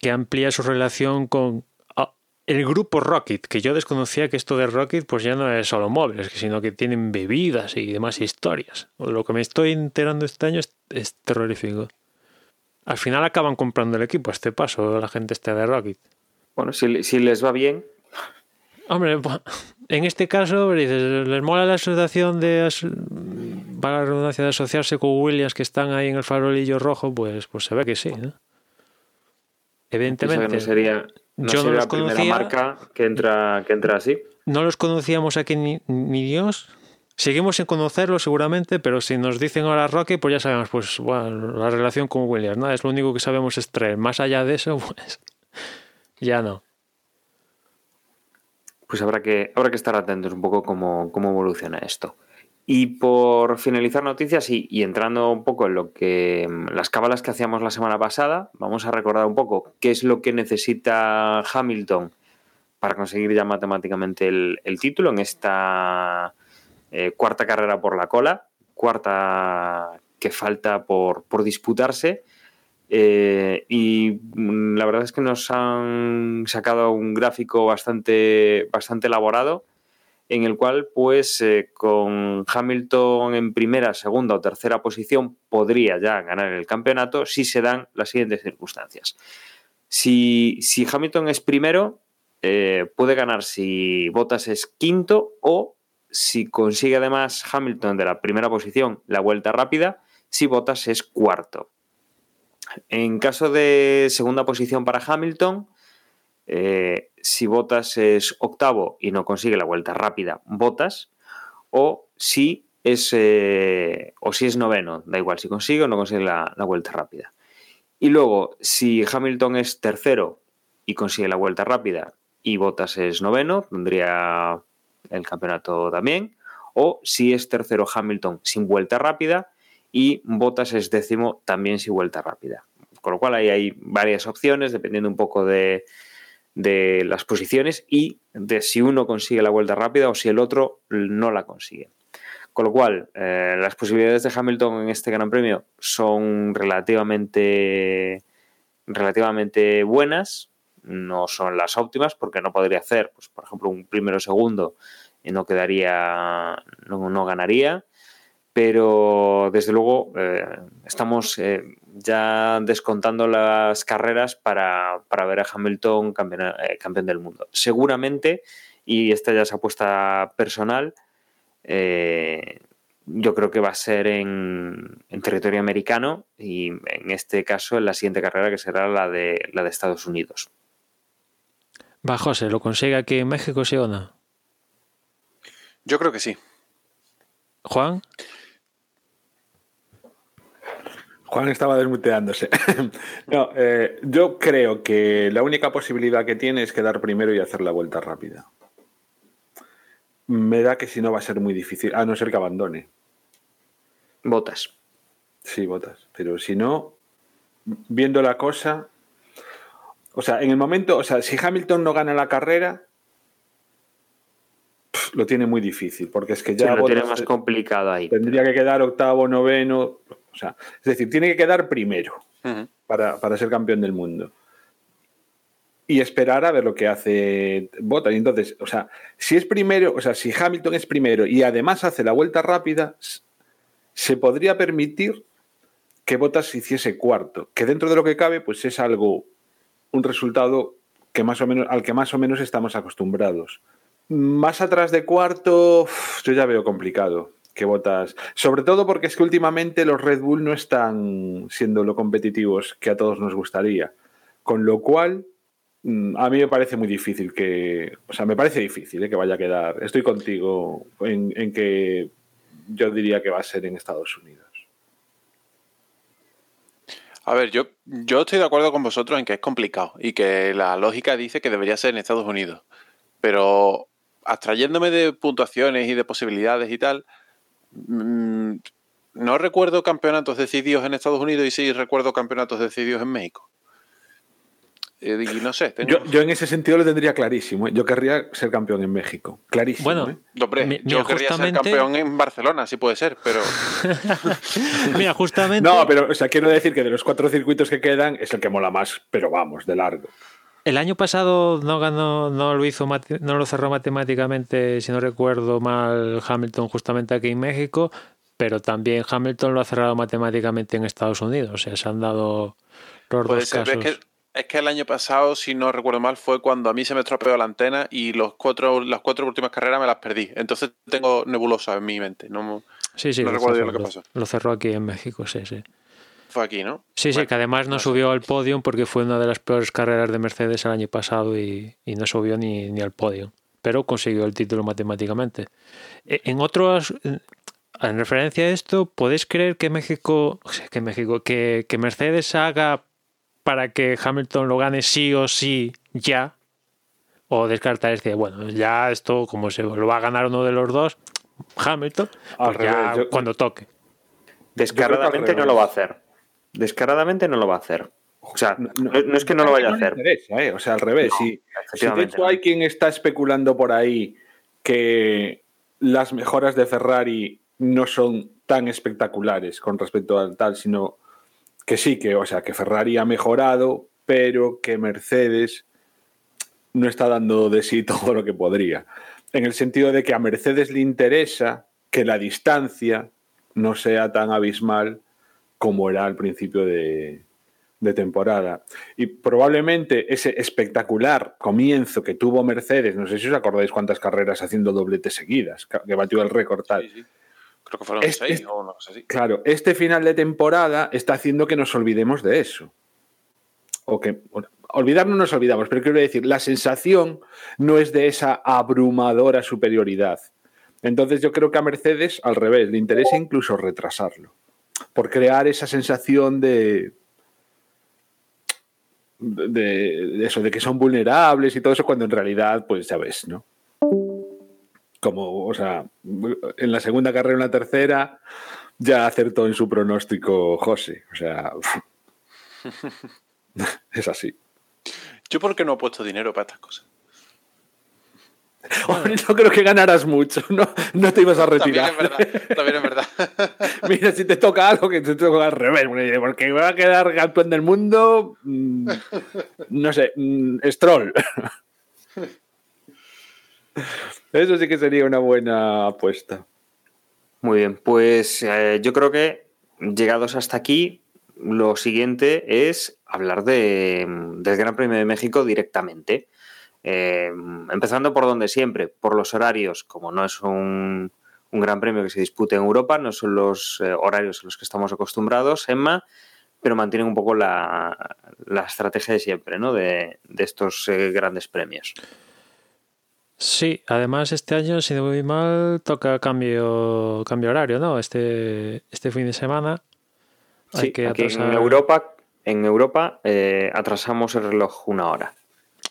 que amplía su relación con ah, el grupo Rocket, que yo desconocía que esto de Rocket pues ya no es solo móviles, sino que tienen bebidas y demás historias. Lo que me estoy enterando este año es, es terrorífico. Al final acaban comprando el equipo a este paso, la gente está de Rocket. Bueno, si, si les va bien, Hombre, en este caso, dices, les mola la asociación de, para la redundancia de asociarse con Williams que están ahí en el farolillo rojo, pues, pues se ve que sí, ¿no? Evidentemente, no sería, no yo no sería los la primera marca que entra, que entra así. no los conocíamos aquí ni, ni Dios. Seguimos sin conocerlos seguramente, pero si nos dicen ahora Rocky, pues ya sabemos, pues bueno, la relación con Williams, ¿no? Es lo único que sabemos extraer. Más allá de eso, pues ya no. Pues habrá que, habrá que estar atentos un poco cómo, cómo evoluciona esto. Y por finalizar noticias y, entrando un poco en lo que las cábalas que hacíamos la semana pasada, vamos a recordar un poco qué es lo que necesita Hamilton para conseguir ya matemáticamente el, el título en esta eh, cuarta carrera por la cola, cuarta que falta por, por disputarse. Eh, y mm, la verdad es que nos han sacado un gráfico bastante, bastante elaborado en el cual, pues, eh, con Hamilton en primera, segunda o tercera posición, podría ya ganar el campeonato si se dan las siguientes circunstancias. Si, si Hamilton es primero, eh, puede ganar si Bottas es quinto o si consigue además Hamilton de la primera posición la vuelta rápida, si Bottas es cuarto. En caso de segunda posición para Hamilton, eh, si Bottas es octavo y no consigue la vuelta rápida, Bottas, o si es, eh, o si es noveno, da igual si consigue o no consigue la, la vuelta rápida. Y luego, si Hamilton es tercero y consigue la vuelta rápida y Bottas es noveno, tendría el campeonato también. O si es tercero Hamilton sin vuelta rápida y Bottas es décimo también sin vuelta rápida. Con lo cual ahí hay varias opciones, dependiendo un poco de, de las posiciones y de si uno consigue la vuelta rápida o si el otro no la consigue. Con lo cual, eh, las posibilidades de Hamilton en este Gran Premio son relativamente, relativamente buenas, no son las óptimas porque no podría hacer, pues, por ejemplo, un primero segundo y no quedaría, no ganaría, pero desde luego eh, estamos eh, ya descontando las carreras para, para ver a Hamilton campeón, eh, campeón, del mundo. Seguramente, y esta ya es apuesta personal, eh, yo creo que va a ser en, en, territorio americano y en este caso en la siguiente carrera que será la de, la de Estados Unidos. Va, José, ¿lo consigue aquí en México, sí o no? Yo creo que sí. Juan. Juan estaba desmuteándose. no, eh, yo creo que la única posibilidad que tiene es quedar primero y hacer la vuelta rápida. Me da que si no va a ser muy difícil, a no ser que abandone. Botas. Sí, botas. Pero si no, viendo la cosa, o sea, en el momento, o sea, si Hamilton no gana la carrera, lo tiene muy difícil, porque es que ya sí, lo tiene más complicado ahí. Tendría que quedar octavo, noveno, o sea, es decir, tiene que quedar primero uh -huh. para, para, ser campeón del mundo. Y esperar a ver lo que hace Bottas. Y entonces, o sea, si es primero, o sea, si Hamilton es primero y además hace la vuelta rápida, se podría permitir que Bottas hiciese cuarto, que dentro de lo que cabe, pues es algo, un resultado que más o menos, al que más o menos estamos acostumbrados. Más atrás de cuarto, yo ya veo complicado que Botas. Sobre todo porque es que últimamente los Red Bull no están siendo lo competitivos que a todos nos gustaría. Con lo cual, mm, a mí me parece muy difícil que. O sea, me parece difícil ¿eh? que vaya a quedar. Estoy contigo en, en, que yo diría que va a ser en Estados Unidos. A ver, yo, yo estoy de acuerdo con vosotros en que es complicado y que la lógica dice que debería ser en Estados Unidos. Pero abstrayéndome de puntuaciones y de posibilidades y tal, Mm, no recuerdo campeonatos decididos en Estados Unidos y sí recuerdo campeonatos decididos en México. Eh, y no sé. Tengo... Yo, yo, en ese sentido lo tendría clarísimo. ¿eh? Yo querría ser campeón en México. Clarísimo. Bueno, ¿eh? Yo querría justamente... ser campeón en Barcelona, si puede ser, pero. mira, justamente. No, pero o sea, quiero decir que de los cuatro circuitos que quedan es el que mola más, pero vamos, de largo. El año pasado no ganó, no lo hizo, no lo cerró matemáticamente, si no recuerdo mal, Hamilton justamente aquí en México, pero también Hamilton lo ha cerrado matemáticamente en Estados Unidos. O sea, se han dado los Puede dos ser, casos. Es que, es que el año pasado, si no recuerdo mal, fue cuando a mí se me estropeó la antena y los cuatro, las cuatro últimas carreras me las perdí. Entonces tengo nebulosa en mi mente. No, sí, sí, no recuerdo cerró, bien lo que pasó. Lo cerró aquí en México, sí, sí. Fue aquí, ¿no? Sí, bueno, sí, que además no, no subió sé. al podio porque fue una de las peores carreras de Mercedes el año pasado y, y no subió ni, ni, al podio. Pero consiguió el título matemáticamente. E, En otros, en referencia a esto, ¿podéis creer que México, que México, que, que Mercedes haga para que Hamilton lo gane sí o sí ya? O descartar este, bueno, ya esto, como se lo va a ganar uno de los dos, Hamilton, pues ya revés, yo- cuando toque. Descaradamente no lo va a hacer. Descaradamente no lo va a hacer. O sea, no, es que no lo vaya a hacer. interesa, ¿eh? O sea, al revés. No, si, si de hecho hay quien está especulando por ahí que las mejoras de Ferrari no son tan espectaculares con respecto al tal, sino que sí, que, o sea, que Ferrari ha mejorado, pero que Mercedes no está dando de sí todo lo que podría. En el sentido de que a Mercedes le interesa que la distancia no sea tan abismal como era al principio de, de temporada. Y probablemente ese espectacular comienzo que tuvo Mercedes, no sé si os acordáis cuántas carreras haciendo dobletes seguidas, que batió el récord tal. Sí, sí. Creo que fueron Es- seis o. Claro, este final de temporada está haciendo que nos olvidemos de eso. O que bueno, olvidar no nos olvidamos, pero quiero decir, la sensación no es de esa abrumadora superioridad. Entonces yo creo que a Mercedes, al revés, le interesa incluso retrasarlo, por crear esa sensación de, de, de eso, de que son vulnerables y todo eso, cuando en realidad, pues ya ves, ¿no? Como, o sea, en la segunda carrera, en la tercera, ya acertó en su pronóstico José. O sea, es así. Yo porque no he puesto dinero para estas cosas. No creo que ganaras mucho, no, no te ibas a También retirar. es verdad, también es verdad. Mira, si te toca algo que te toca al revés, porque va a quedar campeón del mundo, mm, no sé, mm, Stroll. Eso sí que sería una buena apuesta. Muy bien, pues eh, yo creo que llegados hasta aquí, lo siguiente es hablar de, del Gran Premio de México directamente. Eh, empezando por donde siempre, por los horarios, como no es un, un gran premio que se dispute en Europa, no son los eh, horarios a los que estamos acostumbrados, Emma, pero mantienen un poco la, la estrategia de siempre, ¿no? De, de estos eh, grandes premios. Sí, además este año, si no voy mal, toca cambio, cambio horario, ¿no? Este, este fin de semana. Sí, aquí en Europa, en Europa atrasamos el reloj una hora.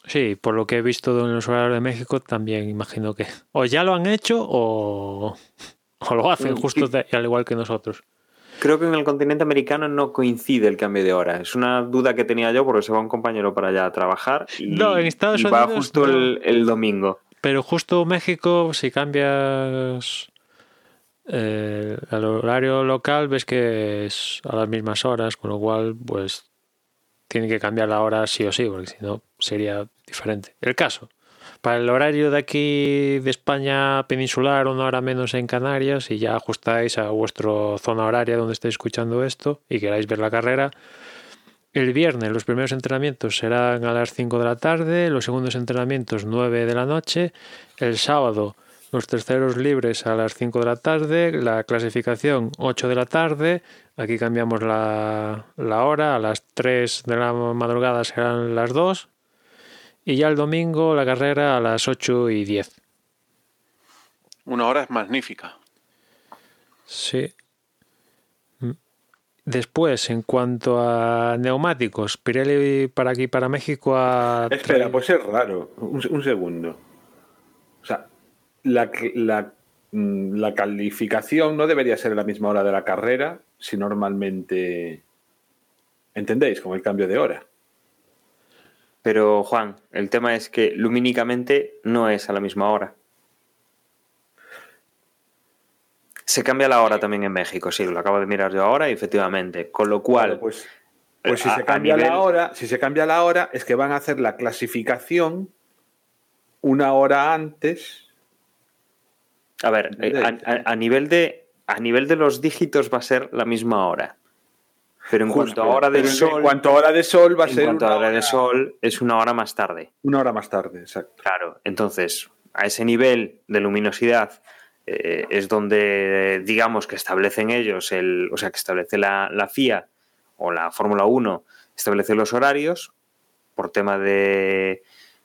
Sí, por lo que he visto en los horarios de México, también imagino que o ya lo han hecho o, o lo hacen Mm, justo de- al igual que nosotros. Creo que en el continente americano no coincide el cambio de hora. Es una duda que tenía yo porque se va un compañero para allá a trabajar y, No, en Estados y va Unidos justo no. el, el domingo. Pero justo México, si cambias eh, al horario local, ves que es a las mismas horas, con lo cual, pues tiene que cambiar la hora sí o sí, porque si no sería diferente. El caso, para el horario de aquí de España peninsular, una hora menos en Canarias, y ya ajustáis a vuestra zona horaria donde estéis escuchando esto y queráis ver la carrera, el viernes los primeros entrenamientos serán a las 5 de la tarde, los segundos entrenamientos 9 de la noche, el sábado los terceros libres a las 5 de la tarde, la clasificación 8 de la tarde, aquí cambiamos la, la hora, a las 3 de la madrugada serán las 2 y ya el domingo la carrera a las 8 y 10. Una hora es magnífica. Sí. Mm. Después, en cuanto a neumáticos, Pirelli para aquí, para México, a... Espera, pues es raro. Un, un segundo. La, la, mm, la calificación no debería ser a la misma hora de la carrera si normalmente. ¿Entendéis? Como el cambio de hora. Pero Juan, el tema es que lumínicamente no es a la misma hora. Se cambia la hora también en México, sí, lo acabo de mirar yo ahora y efectivamente. Con lo cual, pues, pues si a- se cambia nivel- la hora, si se cambia la hora, es que van a hacer la clasificación una hora antes. A ver, eh, a, a- a nivel de, a nivel de los dígitos va a ser la misma hora. Pero en Justo, cuanto a hora del pero en sol, cuanto a hora de sol va a en ser cuanto una a hora hora, de sol es una hora más tarde. una hora más tarde, exacto. Claro, entonces a ese nivel de luminosidad eh, es donde digamos que establecen ellos, el, o sea, que establece la, la FIA o la Fórmula 1, establece los horarios por tema de,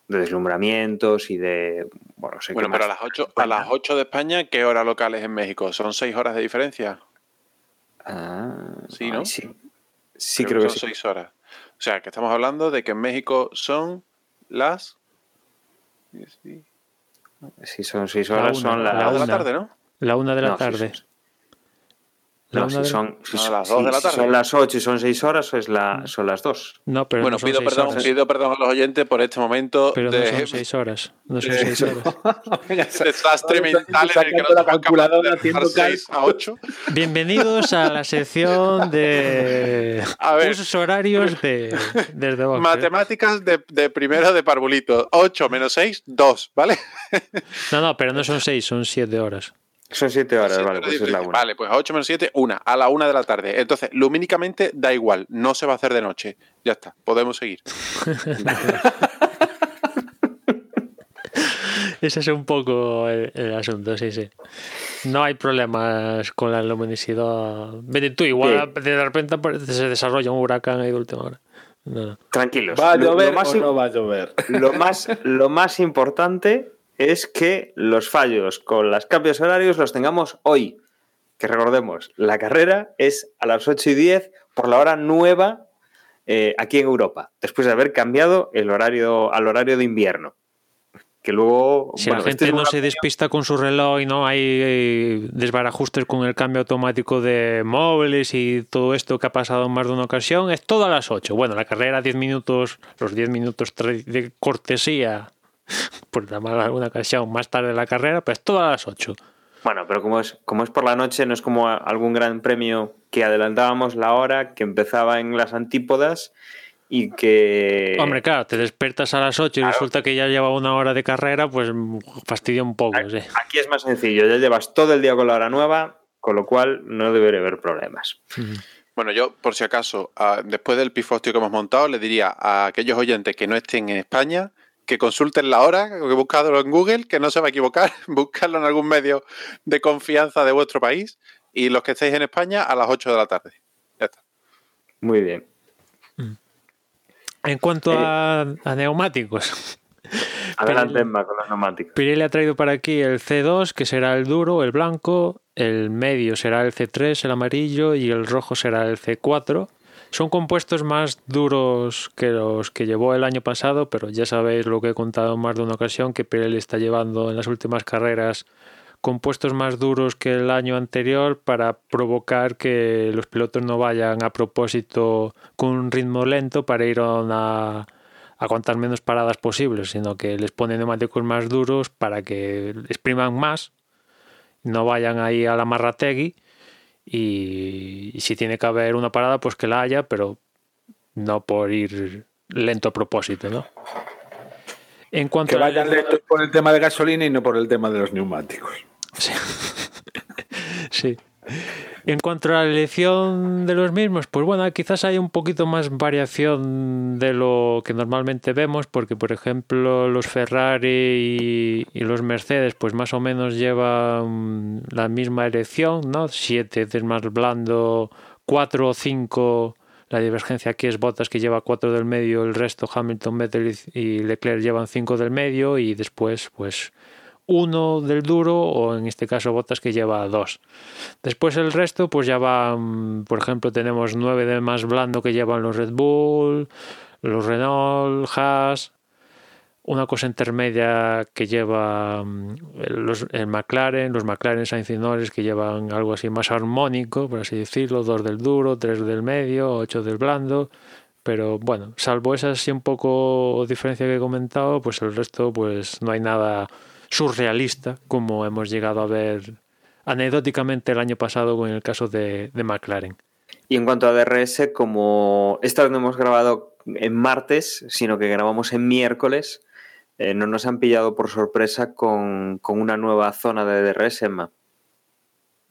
de deslumbramientos y de... Bueno, sé qué Bueno, pero a las 8, a las 8 de España, ¿qué hora local es en México? ¿Son 6 horas de diferencia? Ah, Sí, ¿no? ay, sí. Sí, creo, que son sí. 6 horas. O sea, que estamos hablando de que en México son las... Sí, son seis La horas, una, son la las... de la una. tarde, ¿no? La una de la No, tarde. sí, La No, si son, si A son- las dos de la si- si tarde. son las 8 y son 6 horas, es la, son las 2. No, pero bueno, no pido perdón, horas. pido perdón a los oyentes por este momento Pero de no son seis horas. No son de- seis horas. desastre mental en el que no la calculadora, de haciendo 6 a 8. Bienvenidos a la sección de A ver. usos horarios de desde Vox, ¿eh? Matemáticas de, de primero de parvulito. 8 menos 6, 2, ¿vale? No, no, pero no son seis, son siete horas. Son 7 horas, Siete vale, horas pues es la diferencia. 1. Vale, pues a 8 menos 7, 1. A la 1 de la tarde. Entonces, lumínicamente da igual. No se va a hacer de noche. Ya está. Podemos seguir. Ese es un poco el, el asunto, sí, sí. No hay problemas con la luminosidad. Vete tú, igual de repente se desarrolla un huracán ahí de última hora. No. Tranquilos. ¿Va a Lo- lo llover más o no va a llover? Lo más, lo más importante es que los fallos con los cambios horarios los tengamos hoy. Que recordemos, la carrera es a las 8 y 10 por la hora nueva eh, aquí en Europa, después de haber cambiado el horario al horario de invierno. que luego... Si bueno, la este gente no se despista con su reloj y no hay eh, desbarajustes con el cambio automático de móviles y todo esto que ha pasado en más de una ocasión, es todo a las 8. Bueno, la carrera 10 minutos, los 10 minutos de cortesía, por llamar alguna ocasión, más tarde de la carrera, pues todo a las 8. Bueno, pero como es, como es por la noche, no es como algún gran premio que adelantábamos la hora, que empezaba en las antípodas y que... Hombre, claro, te despiertas a las 8 y Claro. resulta que ya lleva una hora de carrera, pues fastidia un poco. sí. Aquí es más sencillo, ya llevas todo el día con la hora nueva, con lo cual no debería haber problemas. Bueno, yo, por si acaso, a- después del pifostio que hemos montado, le diría a aquellos oyentes que no estén en España que consulten la hora, que buscadlo en Google, que no se va a equivocar, buscarlo en algún medio de confianza de vuestro país, y los que estéis en España a las 8 de la tarde. Ya está. Muy bien. En cuanto Eh, a, a neumáticos, Adelante, Emma, con los neumáticos. Pirelli ha traído para aquí el C2, que será el duro, el blanco, el medio será el C3, el amarillo, y el rojo será el C4. Son compuestos más duros que los que llevó el año pasado, pero ya sabéis lo que he contado en más de una ocasión, que Pirelli está llevando en las últimas carreras compuestos más duros que el año anterior para provocar que los pilotos no vayan a propósito con un ritmo lento para ir a una a cuantas menos paradas posibles, sino que les ponen neumáticos más duros para que expriman más, no vayan ahí a la marrategui y, y si tiene que haber una parada, pues que la haya, pero no por ir lento a propósito, ¿no? En cuanto Que a- vayan lentos por el tema de gasolina y no por el tema de los neumáticos. Sí. Sí. En cuanto a la elección de los mismos, pues bueno, quizás hay un poquito más variación de lo que normalmente vemos, porque por ejemplo los Ferrari y, los Mercedes, pues más o menos llevan la misma elección, ¿no? Siete es más blando, cuatro o cinco. La divergencia aquí es Bottas que lleva cuatro del medio, el resto Hamilton, Vettel y Leclerc llevan cinco del medio y después, pues uno del duro o en este caso Botas que lleva dos. Después el resto pues ya va, mm, por ejemplo tenemos nueve de más blando que llevan los Red Bull, los Renault, Haas, una cosa intermedia que lleva mm, los, el McLaren, los McLaren Sainz que llevan algo así más armónico, por así decirlo, dos del duro, tres del medio, ocho del blando. Pero bueno, salvo esa así un poco diferencia que he comentado, pues el resto pues no hay nada surrealista como hemos llegado a ver anecdóticamente el año pasado con el caso de, de McLaren. Y en cuanto a DRS, como esta vez no hemos grabado en martes, sino que grabamos en miércoles, eh, no nos han pillado por sorpresa con, con una nueva zona de DRS, Emma.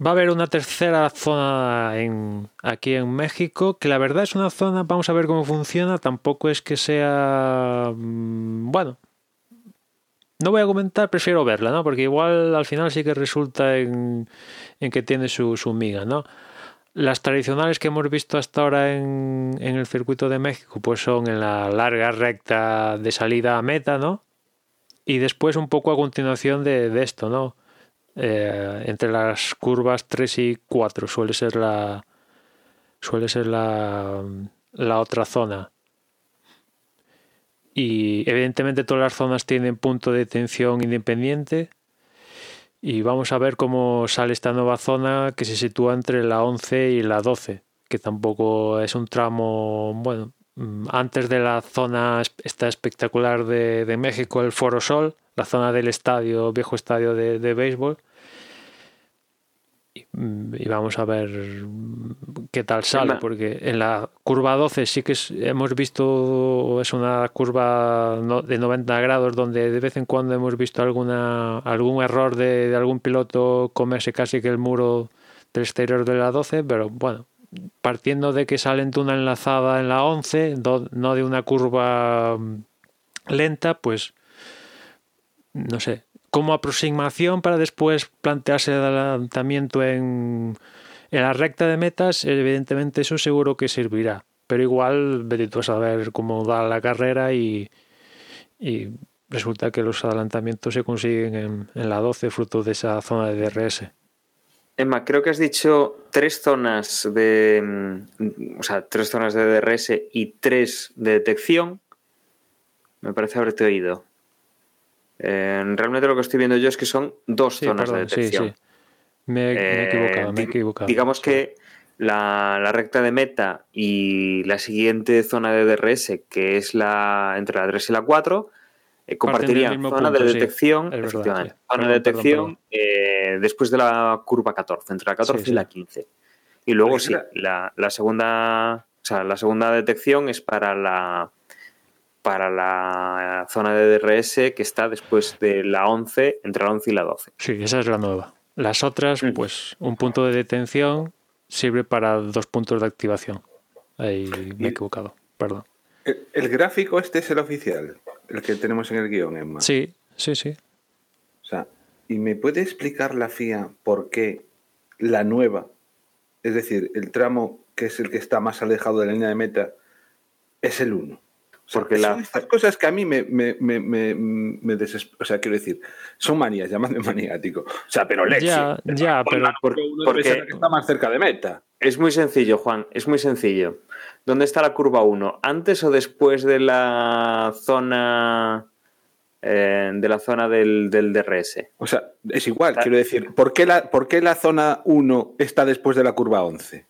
Va a haber una tercera zona en, aquí en México, que la verdad es una zona, vamos a ver cómo funciona, tampoco es que sea, mm, bueno, no voy a comentar, prefiero verla, ¿no? Porque igual al final sí que resulta en, que tiene su, su miga, ¿no? Las tradicionales que hemos visto hasta ahora en, el circuito de México, pues son en la larga recta de salida a meta, ¿no? Y después un poco a continuación de, de esto, ¿no? Eh, entre las curvas 3 y 4 suele ser la suele ser la, la otra zona y evidentemente todas las zonas tienen punto de tensión independiente. Y vamos a ver cómo sale esta nueva zona que se sitúa entre la 11 y la 12 que tampoco es un tramo bueno mm, antes de la zona es- esta espectacular de, de México el Foro Sol la zona del estadio viejo estadio de, de béisbol y, vamos a ver qué tal sale porque en la curva 12 sí que es- hemos visto es una curva de 90 grados donde de vez en cuando hemos visto alguna algún error de, de algún piloto comerse casi que el muro del exterior de la 12 pero bueno partiendo de que salen de una enlazada en la 11 do- no de una curva lenta pues no sé, como aproximación para después plantearse el adelantamiento en, en la recta de metas, evidentemente eso seguro que servirá. Pero igual, vete tú a saber cómo va la carrera y, y resulta que los adelantamientos se consiguen en, en la 12 fruto de esa zona de DRS. Emma, creo que has dicho tres zonas de. mm, O sea, tres zonas de DRS y tres de detección. Me parece haberte oído. Eh, realmente lo que estoy viendo yo es que son dos Sí, zonas perdón, de sí, detección. sí. Me, me he Eh, equivocado, me he equivocado. Digamos que la, la recta de meta y la siguiente zona de DRS, que es la entre la 3 y la 4, eh, compartirían zona punto, de sí. detección, verdad, efectivamente, sí. zona Perdón, de perdón, detección eh, después de la curva 14, entre la 14 Sí, sí. y la 15. Y luego sí, la, la segunda, o sea, la segunda detección es para la para la zona de DRS que está después de la 11, entre la 11 y la 12. Sí, esa es la nueva. Las otras, Mm. pues un punto de detención sirve para dos puntos de activación. Ahí me he equivocado, perdón. El, el gráfico este es el oficial, el que tenemos en el guion, Emma. Sí, sí, sí. O sea, ¿y me puede explicar la FIA por qué la nueva, es decir, el tramo que es el que está más alejado de la línea de meta, es el 1? O sea, Porque son la- estas cosas que a mí me, me, me, me, me deses- O sea, quiero decir, son manías, llamadme maniático. O sea, pero leche. Ya, ya, pero uno porque- que está más cerca de meta. Es muy sencillo, Juan, es muy sencillo. ¿Dónde está la curva 1? ¿Antes o después de la zona eh, de la zona del, del DRS? O sea, es igual, quiero decir, ¿por qué, la, ¿por qué la zona 1 está después de la curva 11?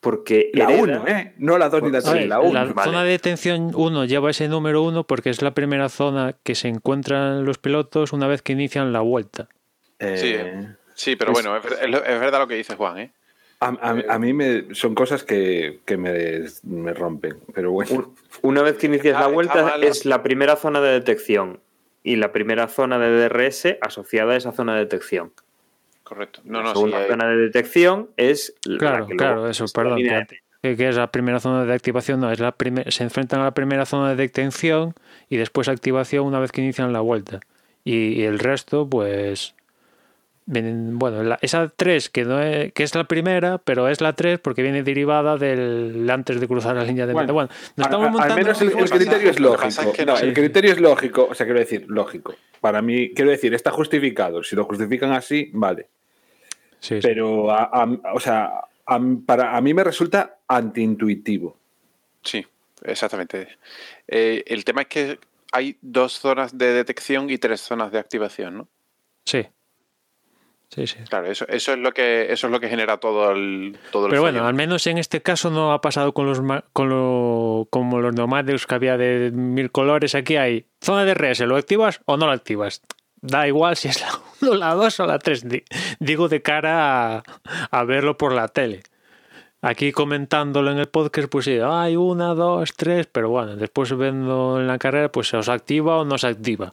Porque La hereda- 1, ¿eh? No la 2 ni la A 3, ver, la 1. la vale. zona de detención 1 lleva ese número 1 porque es la primera zona que se encuentran los pilotos una vez que inician la vuelta. Sí, Sí, pero Es- bueno, es, es verdad lo que dice Juan, ¿eh? A, a- a mí me, son cosas que, que me, me rompen, pero bueno. Un- Una vez que inicias Está- la vuelta es la primera zona de detección y la primera zona de DRS asociada a esa zona de detección. Correcto. No, la no, sí. segunda hay- zona de detección es la Claro, que claro, eso, es la perdón. que- es la primera zona de activación, no, es la primer- se enfrentan a la primera zona de detención y después activación una vez que inician la vuelta. Y, y el resto, pues. vienen- Bueno, la- esa 3 que, no es, que es la primera, pero es la 3 porque viene derivada del antes de cruzar la línea de meta. Bueno, nos a- estamos a- al montando. menos el, criterio es lógico. que No, el criterio es lógico, o sea, quiero decir, lógico. Para mí, quiero decir, está justificado. Si lo justifican así, vale. Sí, sí. Pero, a- a- o sea, a, para, a mí me resulta antiintuitivo. Sí, exactamente. Eh, el tema es que hay dos zonas de detección y tres zonas de activación, ¿no? sí. Sí, sí. Claro, eso, eso es lo que eso es lo que genera todo el todo el Pero bueno, al menos en este caso no ha pasado con los ma- con lo, como los nomades que había de mil colores. Aquí hay zona de RS, ¿lo activas o no lo activas? Da igual si es la 1, la 2 o la 3. Digo de cara a, a verlo por la tele. Aquí comentándolo en el podcast, pues sí, hay una, dos, tres, pero bueno, después viendo en la carrera, pues se os activa o no se activa.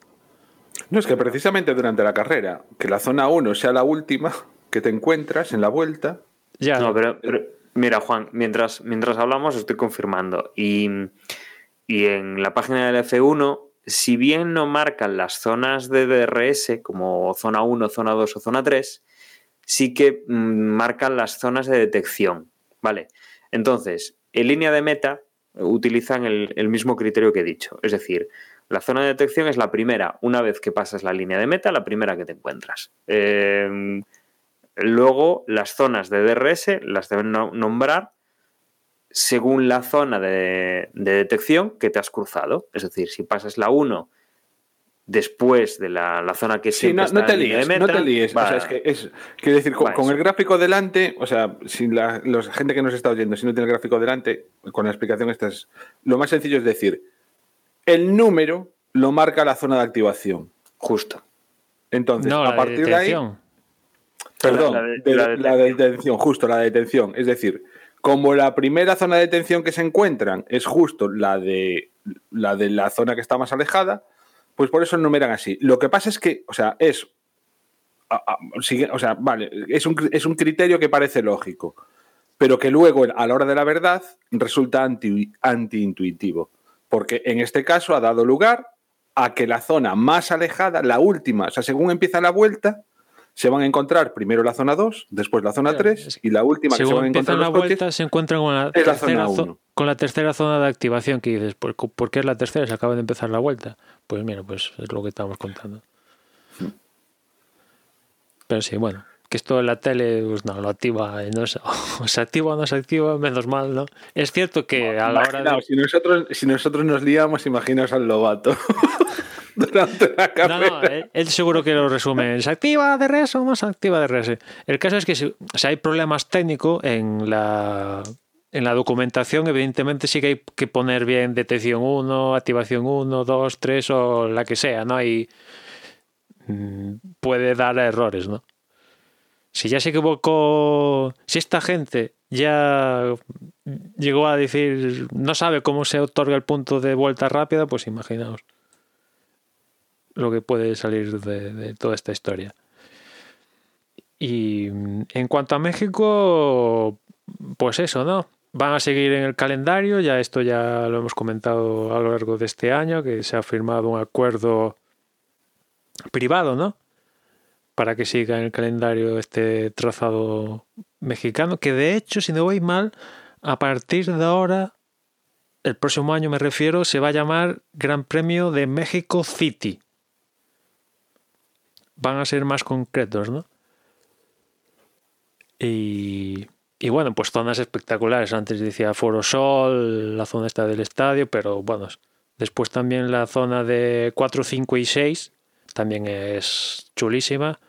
No, es que precisamente durante la carrera, que la zona 1 sea la última que te encuentras en la vuelta. Ya, No, pero, pero mira, Juan, mientras, mientras hablamos estoy confirmando. Y, y en la página del F1, si bien no marcan las zonas de DRS como zona 1, zona 2 o zona 3, sí que mm, marcan las zonas de detección. ¿Vale? Entonces, en línea de meta utilizan el, mismo criterio que he dicho. Es decir, la zona de detección es la primera, una vez que pasas la línea de meta, la primera que te encuentras. Eh, luego, las zonas de DRS las deben no- nombrar según la zona de, de detección que te has cruzado. Es decir, si pasas la 1 después de la, la zona que Sí, siempre no, está no te en línea de líes, no te líes. O sea, es que es, quiero decir, con, el gráfico delante, o sea, si la los- gente que nos está oyendo, si no tiene el gráfico delante, con la explicación esta es, lo más sencillo es decir, el número lo marca la zona de activación. Justo. Entonces, no, a partir de ahí, perdón, La de- de- la la, de detención, justo la de detención. Es decir, como la primera zona de detención que se encuentran es justo la de la de la zona que está más alejada, pues por eso numeran así. Lo que pasa es que, o sea, es o sea, vale, es un, es un criterio que parece lógico, pero que luego, a la hora de la verdad, resulta anti, antiintuitivo. Porque en este caso ha dado lugar a que la zona más alejada, la última, o sea, según empieza la vuelta, se van a encontrar primero la zona 2, después la zona Claro, 3 es- y la última que se van a encontrar la los coches. vuelta, se encuentran con la, es la tercera zona con la tercera zona de activación que dices, ¿por, por qué es la tercera? Se acaba de empezar la vuelta. Pues mira, pues es lo que estamos contando. Pero sí, bueno, que esto en la tele pues no, lo activa, y no se, o se activa o no se activa, menos mal, ¿no? Es cierto que a la hora de... Si, nosotros, si nosotros nos liamos, imaginaos al lobato. durante la No, carrera. no, él, él seguro que lo resume. ¿Se activa DRS o no se activa DRS? El caso es que si, si hay problemas técnicos en la, en la documentación, evidentemente sí que hay que poner bien detección 1, activación 1, 2, 3 o la que sea, ¿no? Y mm, puede dar errores, ¿no? Si ya se equivocó, si esta gente ya llegó a decir, no sabe cómo se otorga el punto de vuelta rápida, pues imaginaos lo que puede salir de, toda esta historia. Y en cuanto a México, pues eso, ¿no? Van a seguir en el calendario, ya esto ya lo hemos comentado a lo largo de este año, que se ha firmado un acuerdo privado, ¿no? Para que siga en el calendario este trazado mexicano, que de hecho, si no voy mal, a partir de ahora, el próximo año me refiero, se va a llamar Gran Premio de México City. Van a ser más concretos, ¿no? Y, bueno, pues zonas espectaculares. Antes decía Foro Sol, la zona esta del estadio, pero bueno, después también la zona de 4, 5 y 6 también es chulísima.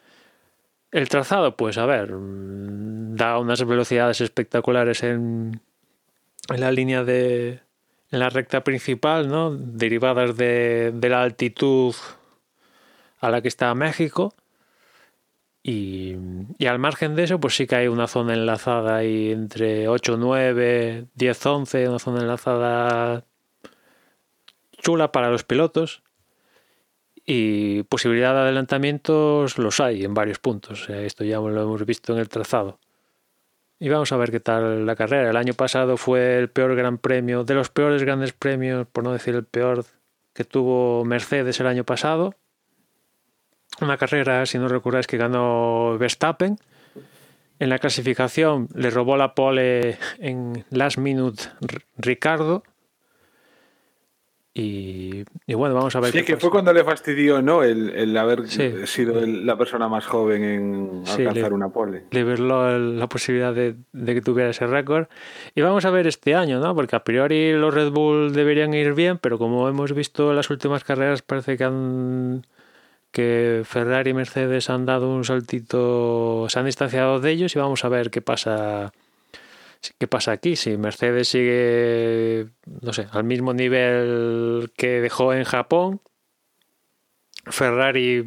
El trazado, pues a ver, mm, da unas velocidades espectaculares en, la línea de. en la recta principal, ¿no? Derivadas de, de la altitud a la que está México. Y, al margen de eso, pues sí que hay una zona enlazada ahí entre 8, 9, 10, 11, una zona enlazada chula para los pilotos. Y posibilidad de adelantamientos los hay en varios puntos. Esto ya lo hemos visto en el trazado. Y vamos a ver qué tal la carrera. El año pasado fue el peor gran premio, de los peores grandes premios, por no decir el peor, que tuvo Mercedes el año pasado. Una carrera, si no recordáis, que ganó Verstappen. En la clasificación le robó la pole en last minute Ricardo. Y, y, bueno, vamos a ver. Sí, que pasa. fue cuando le fastidió, ¿no? El, el haber sí. sido el, la persona más joven en sí, alcanzar le, una pole. Le verlo la posibilidad de, de, que tuviera ese récord. Y vamos a ver este año, ¿no? Porque a priori los Red Bull deberían ir bien, pero como hemos visto en las últimas carreras, parece que han que Ferrari y Mercedes han dado un saltito, se han distanciado de ellos y vamos a ver qué pasa qué pasa aquí. Si Mercedes sigue, no sé, al mismo nivel que dejó en Japón, Ferrari,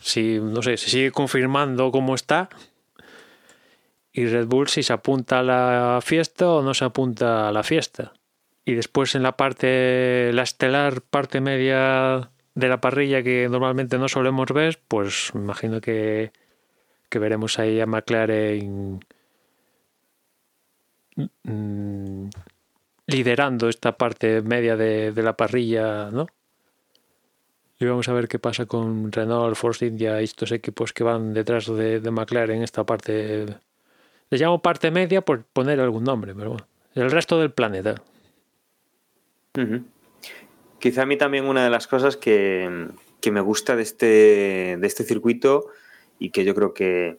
si, no sé, se sigue confirmando cómo está, y Red Bull si se apunta a la fiesta o no se apunta a la fiesta. Y después en la parte, la estelar parte media de la parrilla que normalmente no solemos ver, pues imagino que, que veremos ahí a McLaren mm, liderando esta parte media de, de, la parrilla, ¿no? Y vamos a ver qué pasa con Renault, Force India y estos equipos que van detrás de, de McLaren en esta parte. Le llamo parte media por poner algún nombre, pero bueno. El resto del planeta. Quizá a mí también una de las cosas que, que me gusta de este, de este circuito y que yo creo que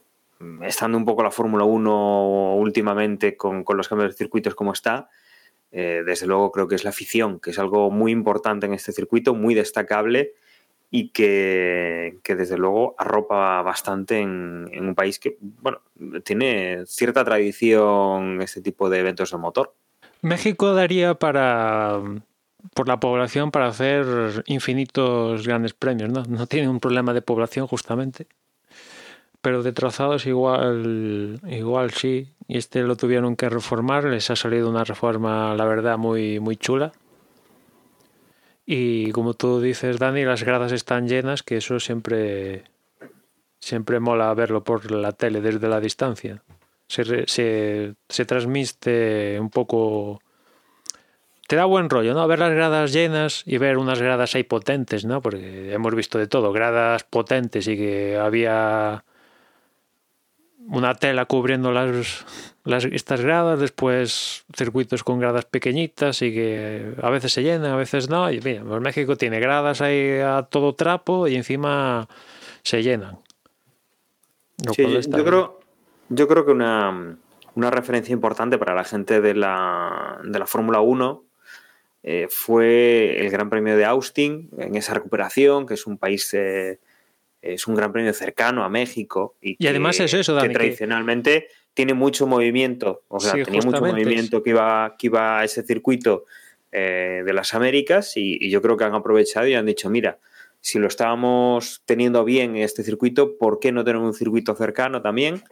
estando un poco la Fórmula 1 últimamente con, con, los cambios de circuitos como está, eh, desde luego creo que es la afición, que es algo muy importante en este circuito, muy destacable y que, que desde luego arropa bastante en, en, un país que, bueno, tiene cierta tradición este tipo de eventos de motor. México daría para por la población para hacer infinitos grandes premios, ¿no? No tiene un problema de población justamente. Pero de trazados igual, igual sí. Y este lo tuvieron que reformar. Les ha salido una reforma, la verdad, muy, muy chula. Y como tú dices, Dani, las gradas están llenas, que eso siempre, siempre mola verlo por la tele desde la distancia. Se, se, se transmite un poco te da buen rollo, ¿no? Ver las gradas llenas y ver unas gradas ahí potentes, ¿no? Porque hemos visto de todo, gradas potentes y que había una tela cubriendo las, las estas gradas, después circuitos con gradas pequeñitas y que a veces se llenan, a veces no. Y mira, pues México tiene gradas ahí a todo trapo y encima se llenan. Sí, yo, creo, yo creo que una, una referencia importante para la gente de la, de la Fórmula 1 eh, fue el Gran Premio de Austin, en esa recuperación, que es un país, eh, es un Gran Premio cercano a México. Y, Y además que- es eso, Dani, que que- tradicionalmente tiene mucho movimiento, o sea, Sí, tenía mucho movimiento que iba, que iba a ese circuito eh, de las Américas y, y yo creo que han aprovechado y han dicho, mira, si lo estábamos teniendo bien en este circuito, ¿por qué no tenemos un circuito cercano también?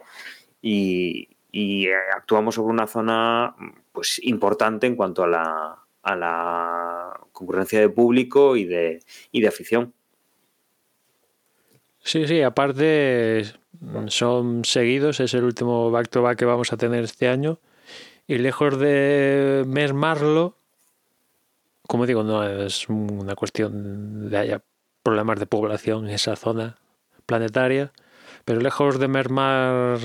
Y, y, actuamos sobre una zona pues importante en cuanto a la, a la concurrencia de público y de, y de afición. Sí, sí, aparte son seguidos, es el último back-to-back que vamos a tener este año y lejos de mermarlo, como digo, no es una cuestión de haya problemas de población en esa zona planetaria, pero lejos de mermar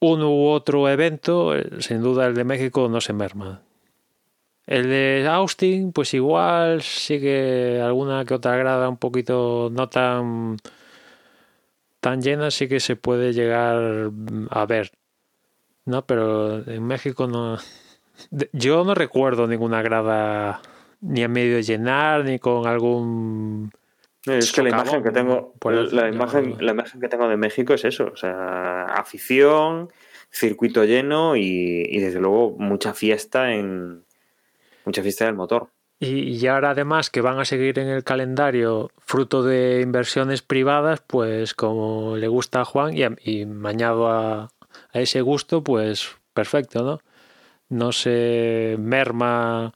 uno u otro evento, eh, sin duda el de México no se merma. El de Austin, pues igual sigue alguna que otra grada un poquito no tan tan llena, sí que se puede llegar a ver. No, pero en México no. Yo no recuerdo ninguna grada ni a medio llenar ni con algún Es que la imagen que tengo, la imagen, la imagen que tengo de México es eso, o sea, afición, circuito lleno y, y desde luego mucha fiesta en mucha fiesta del motor. Y, y ahora además que van a seguir en el calendario fruto de inversiones privadas, pues como le gusta a Juan y, a- y me añado a, a ese gusto, pues perfecto, ¿no? No se merma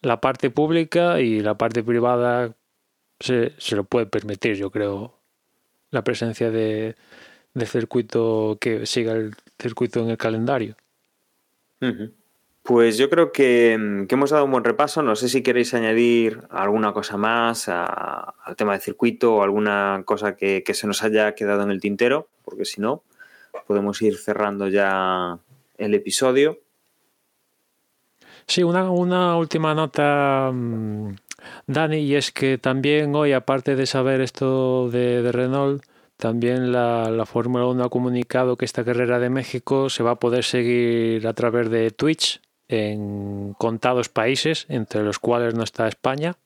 la parte pública y la parte privada se, se lo puede permitir, yo creo, la presencia de, de circuito que siga el circuito en el calendario. Pues yo creo que, que hemos dado un buen repaso. No sé si queréis añadir alguna cosa más al tema de circuito o alguna cosa que, que se nos haya quedado en el tintero, porque si no, podemos ir cerrando ya el episodio. Sí, una, una última nota, mm, Dani, y es que también hoy, aparte de saber esto de, de Renault, también la, la Fórmula 1 ha comunicado que esta carrera de México se va a poder seguir a través de Twitch en contados países, entre los cuales no está España.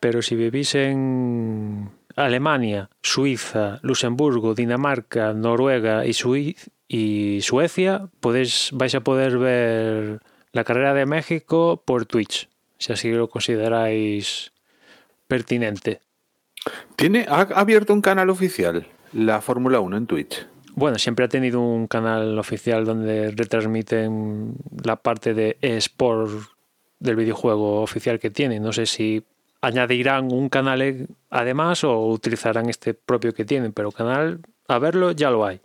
Pero si vivís en Alemania, Suiza, Luxemburgo, Dinamarca, Noruega y, Sui- y Suecia, podéis, vais a poder ver la carrera de México por Twitch, si así lo consideráis pertinente. ¿Tiene, ha abierto un canal oficial la Fórmula 1 en Twitch? Bueno, siempre ha tenido un canal oficial donde retransmiten la parte de eSport del videojuego oficial que tiene. No sé si añadirán un canal e- además o utilizarán este propio que tienen, pero canal, a verlo, ya lo hay.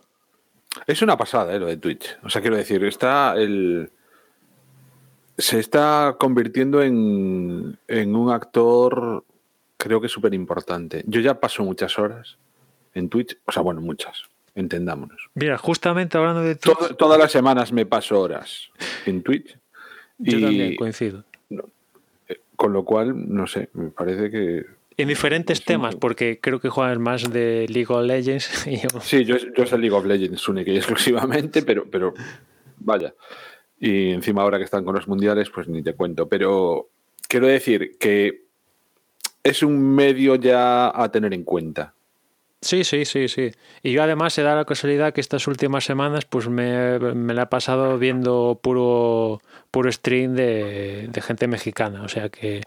Es una pasada, ¿eh? lo de Twitch. O sea, quiero decir, está el. Se está convirtiendo en, en un actor, creo que súper importante. Yo ya paso muchas horas en Twitch, o sea, bueno, muchas, entendámonos. Mira, justamente hablando de Twitch, todas las semanas me paso horas en Twitch. yo también coincido. Con lo cual, no sé, me parece que. En diferentes temas, porque creo que juegan más de League of Legends. y yo- Sí, yo, yo soy League of Legends única y exclusivamente, pero, pero vaya. Y encima ahora que están con los mundiales, pues ni te cuento. Pero quiero decir que es un medio ya a tener en cuenta. Sí, sí, sí, sí. Y yo además se da la casualidad que estas últimas semanas pues me, me la he pasado viendo puro, puro stream de, de gente mexicana. O sea que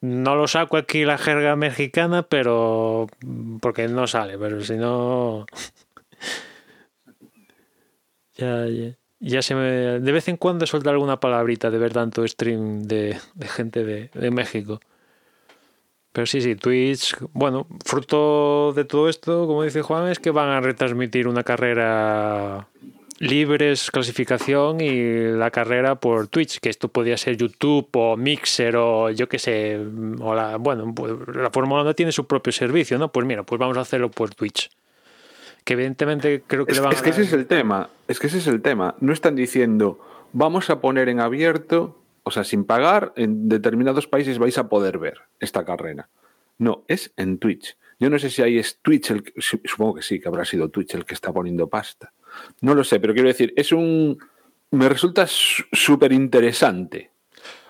no lo saco aquí la jerga mexicana, pero porque no sale, pero si no... Ya, ya, ya se me... De vez en cuando suelta alguna palabrita de ver tanto stream de, de gente de, de México. Pero sí, sí, Twitch, bueno, fruto de todo esto, como dice Juan, es que van a retransmitir una carrera libres, clasificación y la carrera por Twitch, que esto podría ser YouTube o Mixer o yo qué sé, o la, bueno, pues la Fórmula 1 tiene su propio servicio, ¿no? Pues mira, pues vamos a hacerlo por Twitch. Que evidentemente creo que Es, le van es a que ese es el tema. Es que ese es el tema. No están diciendo, vamos a poner en abierto, o sea, sin pagar, en determinados países vais a poder ver esta carrera. No, es en Twitch. Yo no sé si ahí es Twitch, el, que- su- supongo que sí, que habrá sido Twitch el que está poniendo pasta. No lo sé, pero quiero decir, es un... Me resulta su- súper interesante.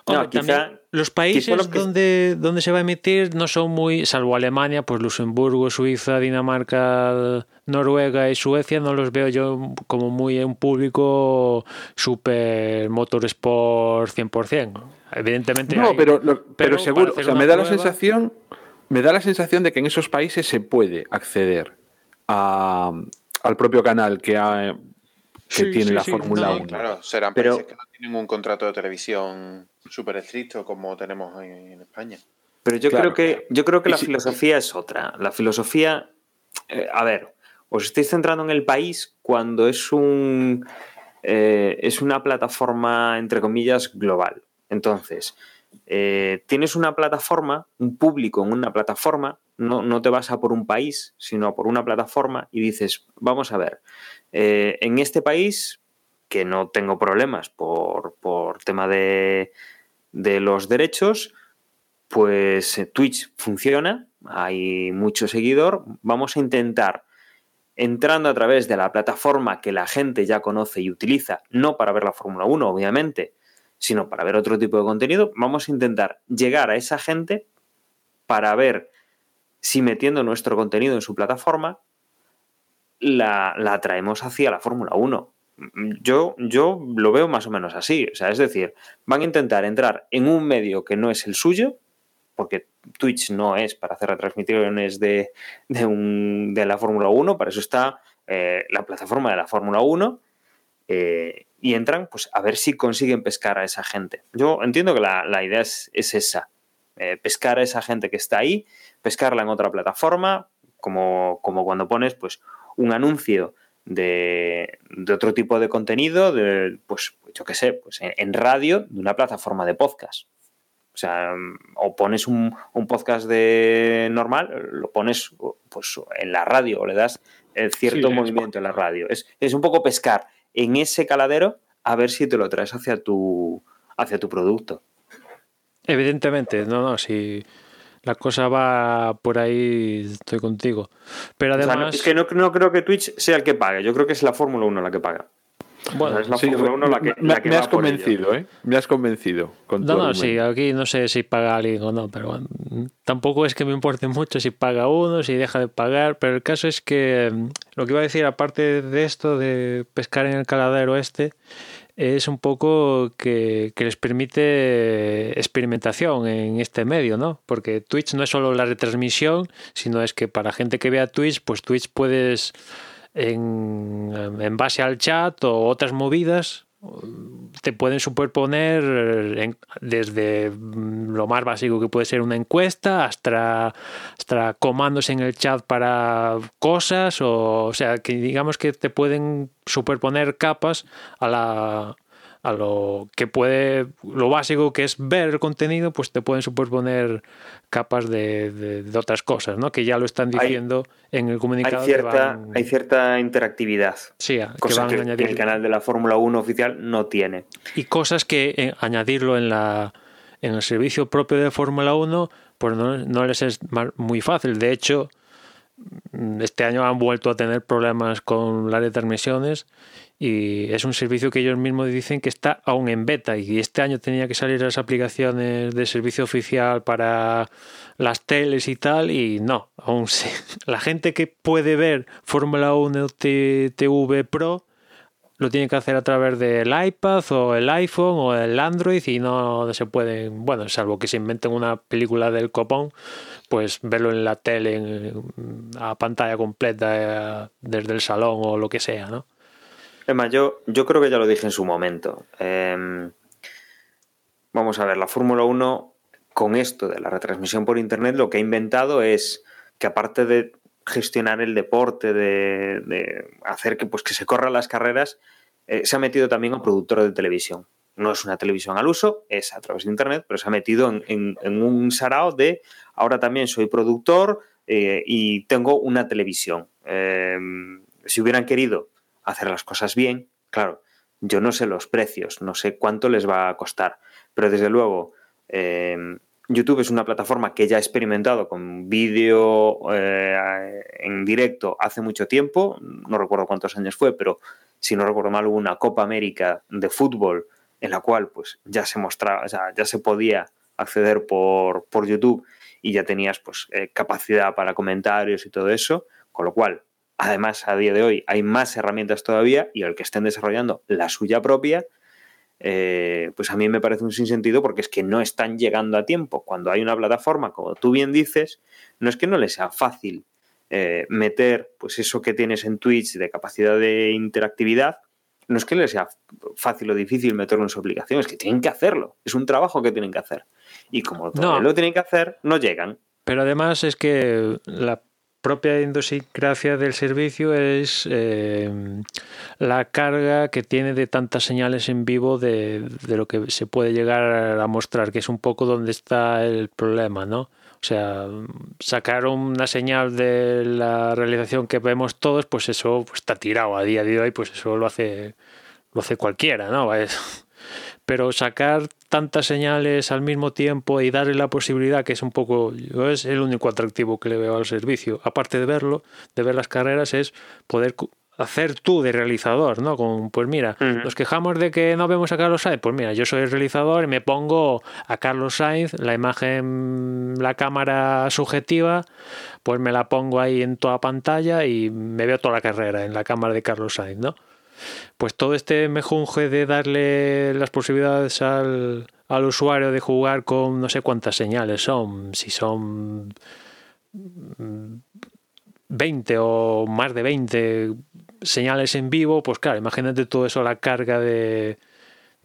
No, quizá- también los países quizá lo que- donde, donde se va a emitir no son muy, salvo Alemania, pues Luxemburgo, Suiza, Dinamarca, Noruega y Suecia, no los veo yo como muy un público super motorsport 100%. Evidentemente. No, hay- pero, lo- pero, seguro, o sea, me da la sensación, me da la sensación de que en esos países se puede acceder a- al propio canal que, ha- que Sí, tiene sí, la sí, Fórmula no, 1. Claro, serán Pero- países que no tienen un contrato de televisión súper estricto como tenemos en, en España. Pero yo Claro. creo que yo creo que la si- filosofía es otra. La filosofía, eh, a ver, os estáis centrando en el país cuando es un eh, es una plataforma entre comillas global. Entonces, eh, tienes una plataforma, un público en una plataforma, no, no te vas a por un país, sino a por una plataforma y dices, vamos a ver, eh, en este país que no tengo problemas por, por tema de, de los derechos, pues eh, Twitch funciona, hay mucho seguidor, vamos a intentar, entrando a través de la plataforma que la gente ya conoce y utiliza, no para ver la Fórmula 1, obviamente, sino para ver otro tipo de contenido, vamos a intentar llegar a esa gente para ver si metiendo nuestro contenido en su plataforma la, la traemos hacia la Fórmula 1. Yo, yo lo veo más o menos así. O sea, es decir, van a intentar entrar en un medio que no es el suyo, porque Twitch no es para hacer retransmisiones de, de, un- de la Fórmula 1, para eso está eh, la plataforma de la Fórmula 1, eh, y entran pues a ver si consiguen pescar a esa gente. Yo entiendo que la, la idea es, es esa, eh, pescar a esa gente que está ahí, pescarla en otra plataforma, como, como cuando pones pues un anuncio de, de otro tipo de contenido, de, pues yo qué sé, pues en, en radio de una plataforma de podcast. O sea, o pones un, un podcast de normal, lo pones pues en la radio o le das cierto Sí, movimiento en la radio. Es, es un poco pescar en ese caladero a ver si te lo traes hacia tu, hacia tu producto. Evidentemente, no, no, si la cosa va por ahí, estoy contigo. Pero O sea, no- además, es que no, no creo que Twitch sea el que pague. Yo creo que es la Fórmula 1 la que paga. bueno, es la Sí, Fórmula 1 la que, me, la que me va has por ello. convencido, ¿eh? Me has convencido con No, no, sí, aquí no sé si paga alguien o no, pero bueno, tampoco es que me importe mucho si paga uno, si deja de pagar, pero el caso es que mm, lo que iba a decir, aparte de esto de pescar en el caladero este, es un poco que, que les permite experimentación en este medio, ¿no? Porque Twitch no es solo la retransmisión, sino es que para gente que vea Twitch, pues Twitch puedes, en, en base al chat o otras movidas, te pueden superponer en- desde mm, lo más básico que puede ser una encuesta hasta, hasta comandos en el chat para cosas o, o sea que digamos que te pueden superponer capas a la a lo que puede lo básico que es ver el contenido pues te pueden superponer capas de, de- de otras cosas ¿no? que ya lo están Hay- diciendo en el comunicado Hay cierta, van- hay cierta interactividad. sí, a- que el canal de la Fórmula 1 oficial no tiene. y cosas que eh, añadirlo en la en el servicio propio de Fórmula 1 pues no, no les es muy fácil de hecho este año han vuelto a tener problemas con las retransmisiones y es un servicio que ellos mismos dicen que está aún en beta y este año tenía que salir las aplicaciones de servicio oficial para las teles y tal y no, aún. La gente que puede ver Fórmula 1 T- TV Pro lo tiene que hacer a través del iPad o el iPhone o el Android y no se pueden, bueno, salvo que se inventen una película del copón, pues verlo en la tele en- a pantalla completa eh, desde el salón o lo que sea, ¿no? Emma, yo, yo creo que ya lo dije en su momento. Eh, vamos a ver, la Fórmula 1, con esto de la retransmisión por Internet, lo que ha inventado es que aparte de gestionar el deporte, de, hacer que, pues, que se corran las carreras, eh, se ha metido también a productor de televisión. No es una televisión al uso, es a través de Internet, pero se ha metido en, un sarao de ahora también soy productor eh, y tengo una televisión. Eh, si hubieran querido hacer las cosas bien, claro, yo no sé los precios, no sé cuánto les va a costar, pero desde luego eh, YouTube es una plataforma que ya ha experimentado con vídeo eh, en directo hace mucho tiempo, no recuerdo cuántos años fue, pero si no recuerdo mal hubo una Copa América de fútbol en la cual pues ya se mostraba, o sea, ya se podía acceder por, por YouTube y ya tenías pues eh, capacidad para comentarios y todo eso, con lo cual, además a día de hoy hay más herramientas todavía y el que estén desarrollando la suya propia, eh, pues a mí me parece un sinsentido porque es que no están llegando a tiempo. Cuando hay una plataforma, como tú bien dices, no es que no les sea fácil eh, meter pues eso que tienes en Twitch de capacidad de interactividad, no es que les sea fácil o difícil meterlo en su aplicación, es que tienen que hacerlo. Es un trabajo que tienen que hacer. Y como No. lo tienen que hacer, no llegan. Pero además es que la propia idiosincrasia del servicio es eh, la carga que tiene de tantas señales en vivo de, de lo que se puede llegar a mostrar, que es un poco donde está el problema, ¿no? O sea, sacar una señal de la realización que vemos todos, pues eso pues, está tirado a día de hoy, pues eso lo hace, lo hace cualquiera, ¿no? Pero sacar tantas señales al mismo tiempo y darle la posibilidad, que es un poco, es el único atractivo que le veo al servicio, aparte de verlo, de ver las carreras, es poder hacer tú de realizador, ¿no? Con, pues mira, nos quejamos de que no vemos a Carlos Sainz, pues mira, yo soy el realizador y me pongo a Carlos Sainz, la imagen, la cámara subjetiva, pues me la pongo ahí en toda pantalla y me veo toda la carrera en la cámara de Carlos Sainz, ¿no? Pues todo este mejunje de darle las posibilidades al, al usuario de jugar con no sé cuántas señales son, si son mm, 20 o más de 20 señales en vivo, pues claro, imagínate todo eso, la carga de,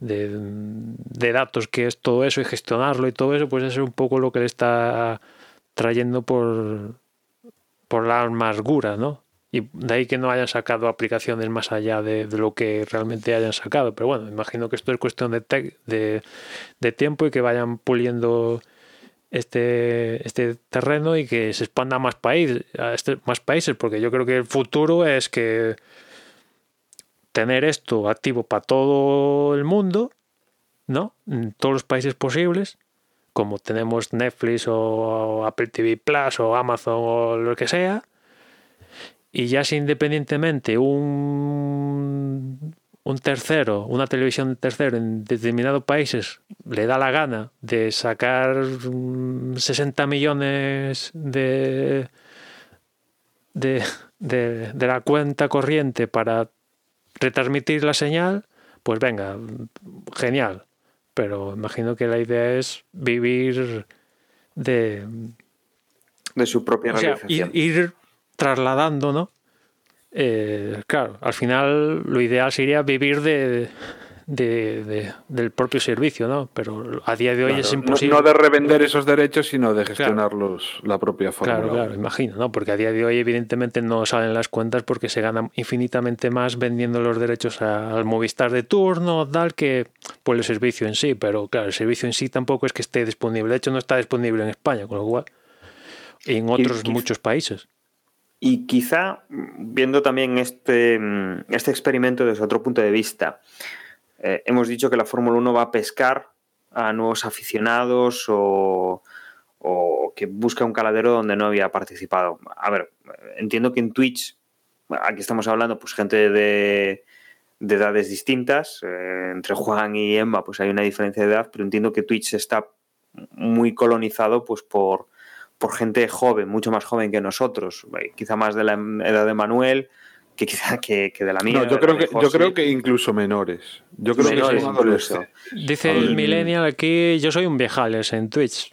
de, de datos que es todo eso y gestionarlo y todo eso, pues eso es un poco lo que le está trayendo por, por la amargura, ¿no? Y de ahí que no hayan sacado aplicaciones más allá de, de lo que realmente hayan sacado. Pero bueno, imagino que esto es cuestión de, tec- de, de tiempo y que vayan puliendo este, este terreno y que se expanda a más, país, a este- más países, porque yo creo que el futuro es que tener esto activo para todo el mundo, ¿no? En todos los países posibles, como tenemos Netflix o Apple TV Plus o Amazon o lo que sea, y ya si independientemente un, un tercero, una televisión tercero en determinados países le da la gana de sacar mm, 60 millones de, de, de, de la cuenta corriente para retransmitir la señal, pues venga, genial. Pero imagino que la idea es vivir de, De su propia o sea, realización. ir, ir trasladando, ¿no? Eh, claro, al final lo ideal sería vivir de, de- de- del propio servicio, ¿no? Pero a día de hoy es Claro, imposible. No, de revender esos derechos, sino de gestionarlos la propia Fórmula Claro, claro, 1. imagino, ¿no? Porque a día de hoy evidentemente no salen las cuentas porque se gana infinitamente más vendiendo los derechos a- al Movistar de turno, tal, que por el servicio en sí. Pero claro, el servicio en sí tampoco es que esté disponible. De hecho, no está disponible en España, con lo cual... En otros y- muchos países. Y quizá mm, viendo también este, mm, este experimento desde otro punto de vista, eh, hemos dicho que la Fórmula 1 va a pescar a nuevos aficionados o, o que busca un caladero donde no había participado. A ver, entiendo que en Twitch, aquí estamos hablando, pues gente de, de edades distintas, eh, entre Juan y Emma, pues hay una diferencia de edad, pero entiendo que Twitch está muy colonizado pues por, por gente joven, mucho más joven que nosotros, eh, quizá más de la edad de Manuel, que quizá que, que de la mía. No, yo creo, que, yo creo que incluso menores. Yo creo Menores que adolescentes. Dice el Al- millennial aquí, yo soy un viejales en Twitch.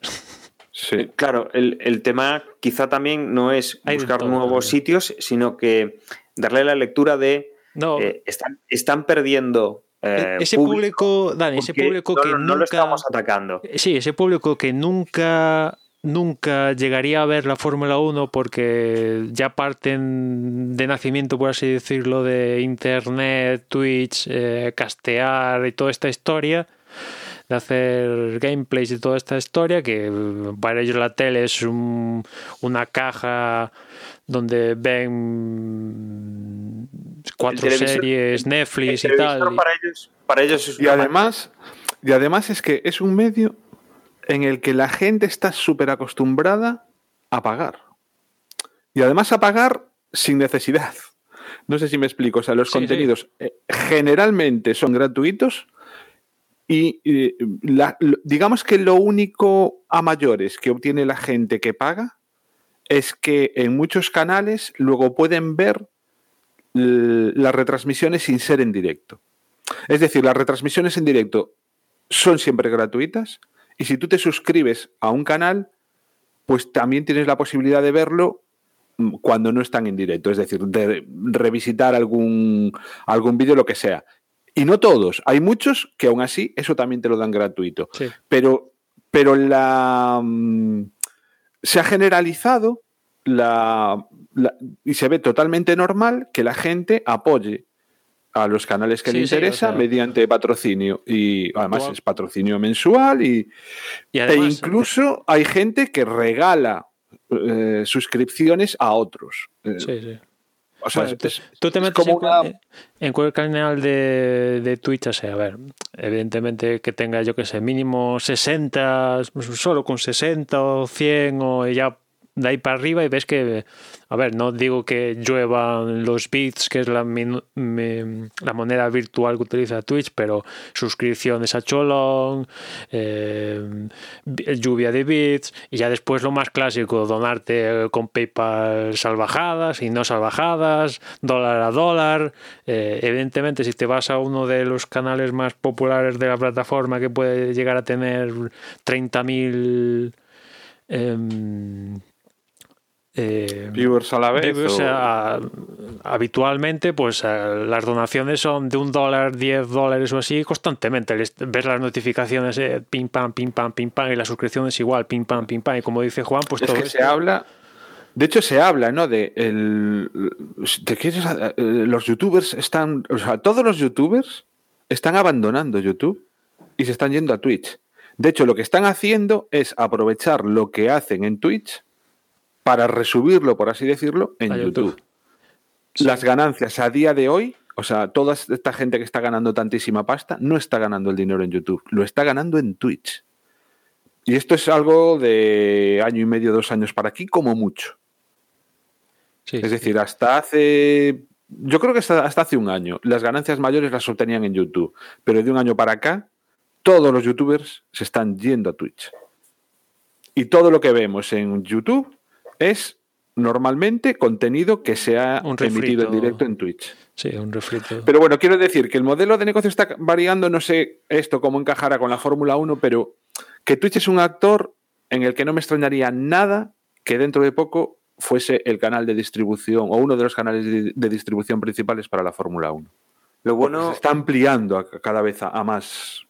Sí. Claro, el, el tema quizá también no es buscar todo nuevos también. sitios, sino que darle la lectura de No, eh, están, están perdiendo eh, E-, ese público, Dani, ese público no, que no nunca... lo estamos atacando. Sí, ese público que nunca nunca llegaría a ver la Fórmula 1 porque ya parten de nacimiento, por así decirlo, de Internet, Twitch, eh, castear y toda esta historia, de hacer gameplays y toda esta historia, que para ellos la tele es un- una caja donde ven cuatro series, Netflix El y tal. Para ellos, para ellos es Y además, y además es que es un medio en el que la gente está súper acostumbrada a pagar. Y además a pagar sin necesidad. No sé si me explico. O sea, los Sí, contenidos eh, generalmente son gratuitos Y eh, la- digamos que lo único a mayores que obtiene la gente que paga es que en muchos canales luego pueden ver las retransmisiones sin ser en directo. Es decir, las retransmisiones en directo son siempre gratuitas y si tú te suscribes a un canal, pues también tienes la posibilidad de verlo mm, cuando no están en directo, es decir, de revisitar algún, algún vídeo, lo que sea. Y no todos, hay muchos que aún así eso también te lo dan gratuito. Sí. Pero, pero la, mm, se ha generalizado la, la- y se ve totalmente normal que la gente apoye a los canales que Sí, le sí, o interesa sea- mediante patrocinio. Y además es patrocinio mensual y, Y e además, incluso hay gente que regala eh, suscripciones a otros. Eh, sí, sí. o sea, es- Tú te es metes como en, una- en cualquier canal de, de Twitch, o sea, a ver, evidentemente que tenga, yo que sé, mínimo 60, solo con 60 o 100 o ya de ahí para arriba y ves que, a ver, no digo que lluevan los bits, que es la, moneda virtual que utiliza Twitch, pero suscripciones a Cholón, eh, lluvia de bits y ya después lo más clásico, donarte con PayPal salvajadas y no salvajadas, dólar a dólar. Eh, evidentemente, si te vas a uno de los canales más populares de la plataforma que puede llegar a tener 30.000 em, eh, viewers a la vez. Sea, habitualmente, pues eh, las donaciones son de un dólar, 10 dólares o así constantemente. Les- Ves las notificaciones, eh, pim pam, pim pam, pim pam, y la suscripción es igual, pim pam, pim pam. Y como dice Juan, pues es todo que esto- se habla. De hecho, se habla, ¿no? De, el, de que eh, los youtubers están. O sea, todos los youtubers están abandonando YouTube y se están yendo a Twitch. De hecho, lo que están haciendo es aprovechar lo que hacen en Twitch para resubirlo, por así decirlo, en YouTube. YouTube. Las ganancias a día de hoy, o sea, toda esta gente que está ganando tantísima pasta, no está ganando el dinero en YouTube, lo está ganando en Twitch. Y esto es algo de año y medio, dos años para aquí, como mucho. Sí, Es decir, hasta hace. Yo creo que hasta, hasta hace un año. Las ganancias mayores las obtenían en YouTube. Pero de un año para acá, todos los youtubers se están yendo a Twitch. Y todo lo que vemos en YouTube es normalmente contenido que se ha Un emitido en directo en Twitch. sí, un refrito. Pero bueno, quiero decir que el modelo de negocio está variando, no sé esto cómo encajará con la Fórmula 1, pero que Twitch es un actor en el que no me extrañaría nada que dentro de poco fuese el canal de distribución o uno de los canales de, de distribución principales para la Fórmula 1. Lo Porque bueno, se está ampliando a- cada vez a, a más.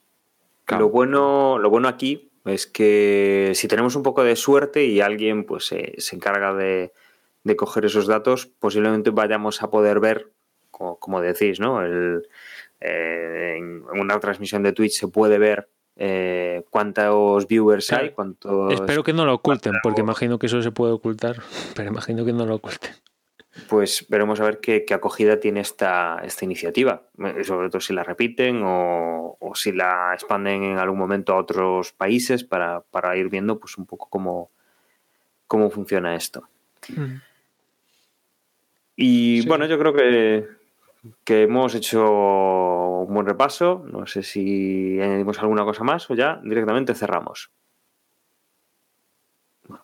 lo bueno, lo bueno aquí es que si tenemos un poco de suerte y alguien pues eh, se encarga de, de coger esos datos, posiblemente vayamos a poder ver, como, como decís, ¿no? El, eh, en una transmisión de Twitch se puede ver eh, cuántos viewers hay, cuántos Espero que no lo oculten, porque imagino que eso se puede ocultar, pero imagino que no lo oculten. Pues veremos a ver qué, qué acogida tiene esta, esta iniciativa. Eh, Sobre todo si la repiten o, o si la expanden en algún momento a otros países para, para ir viendo pues un poco cómo, cómo funciona esto. Y Sí. bueno, yo creo que, que hemos hecho un buen repaso. No sé si añadimos alguna cosa más o ya directamente cerramos.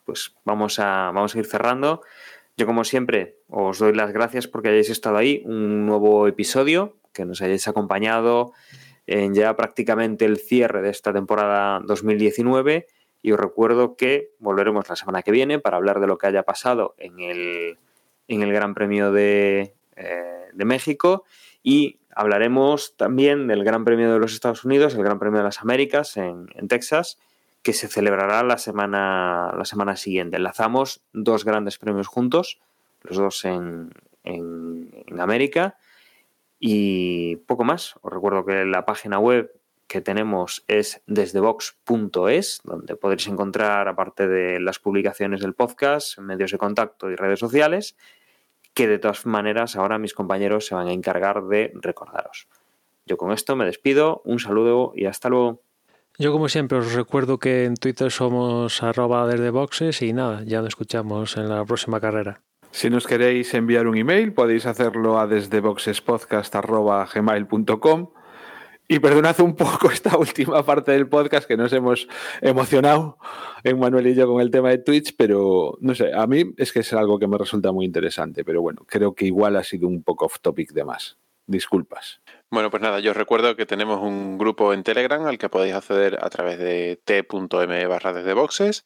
Pues vamos a, vamos a ir cerrando. Yo, como siempre, os doy las gracias porque hayáis estado ahí. Un nuevo episodio, que nos hayáis acompañado en ya prácticamente el cierre de esta temporada 2019. Y os recuerdo que volveremos la semana que viene para hablar de lo que haya pasado en el, en el Gran Premio de, eh, de México y hablaremos también del Gran Premio de los Estados Unidos, el Gran Premio de las Américas en, en Texas, que se celebrará la semana, la semana siguiente. Enlazamos dos grandes premios juntos, los dos en, en, en América y poco más. Os recuerdo que la página web que tenemos es desdevox.es, donde podréis encontrar, aparte de las publicaciones del podcast, medios de contacto y redes sociales, que de todas maneras ahora mis compañeros se van a encargar de recordaros. Yo con esto me despido, un saludo y hasta luego. Yo, como siempre, os recuerdo que en Twitter somos arroba desde y nada, ya nos escuchamos en la próxima carrera. Si nos queréis enviar un email, podéis hacerlo a desde boxespodcast.gmail.com Y perdonad un poco esta última parte del podcast que nos hemos emocionado en Manuel y yo con el tema de Twitch, pero no sé, a mí es que es algo que me resulta muy interesante, pero bueno, creo que igual ha sido un poco off topic de más. Disculpas. Bueno, pues nada, yo os recuerdo que tenemos un grupo en Telegram al que podéis acceder a través de t.m barra desde boxes.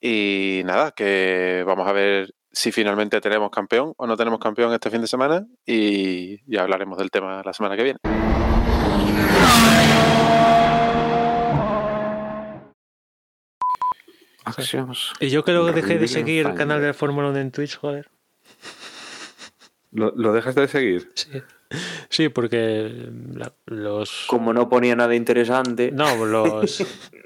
Y nada, que vamos a ver si finalmente tenemos campeón o no tenemos campeón este fin de semana y ya hablaremos del tema la semana que viene. Y yo creo que dejé de seguir el canal de Fórmula 1 en Twitch, joder. ¿Lo, lo dejas de seguir? Sí, sí porque la- los... Como no ponía nada interesante, No, los,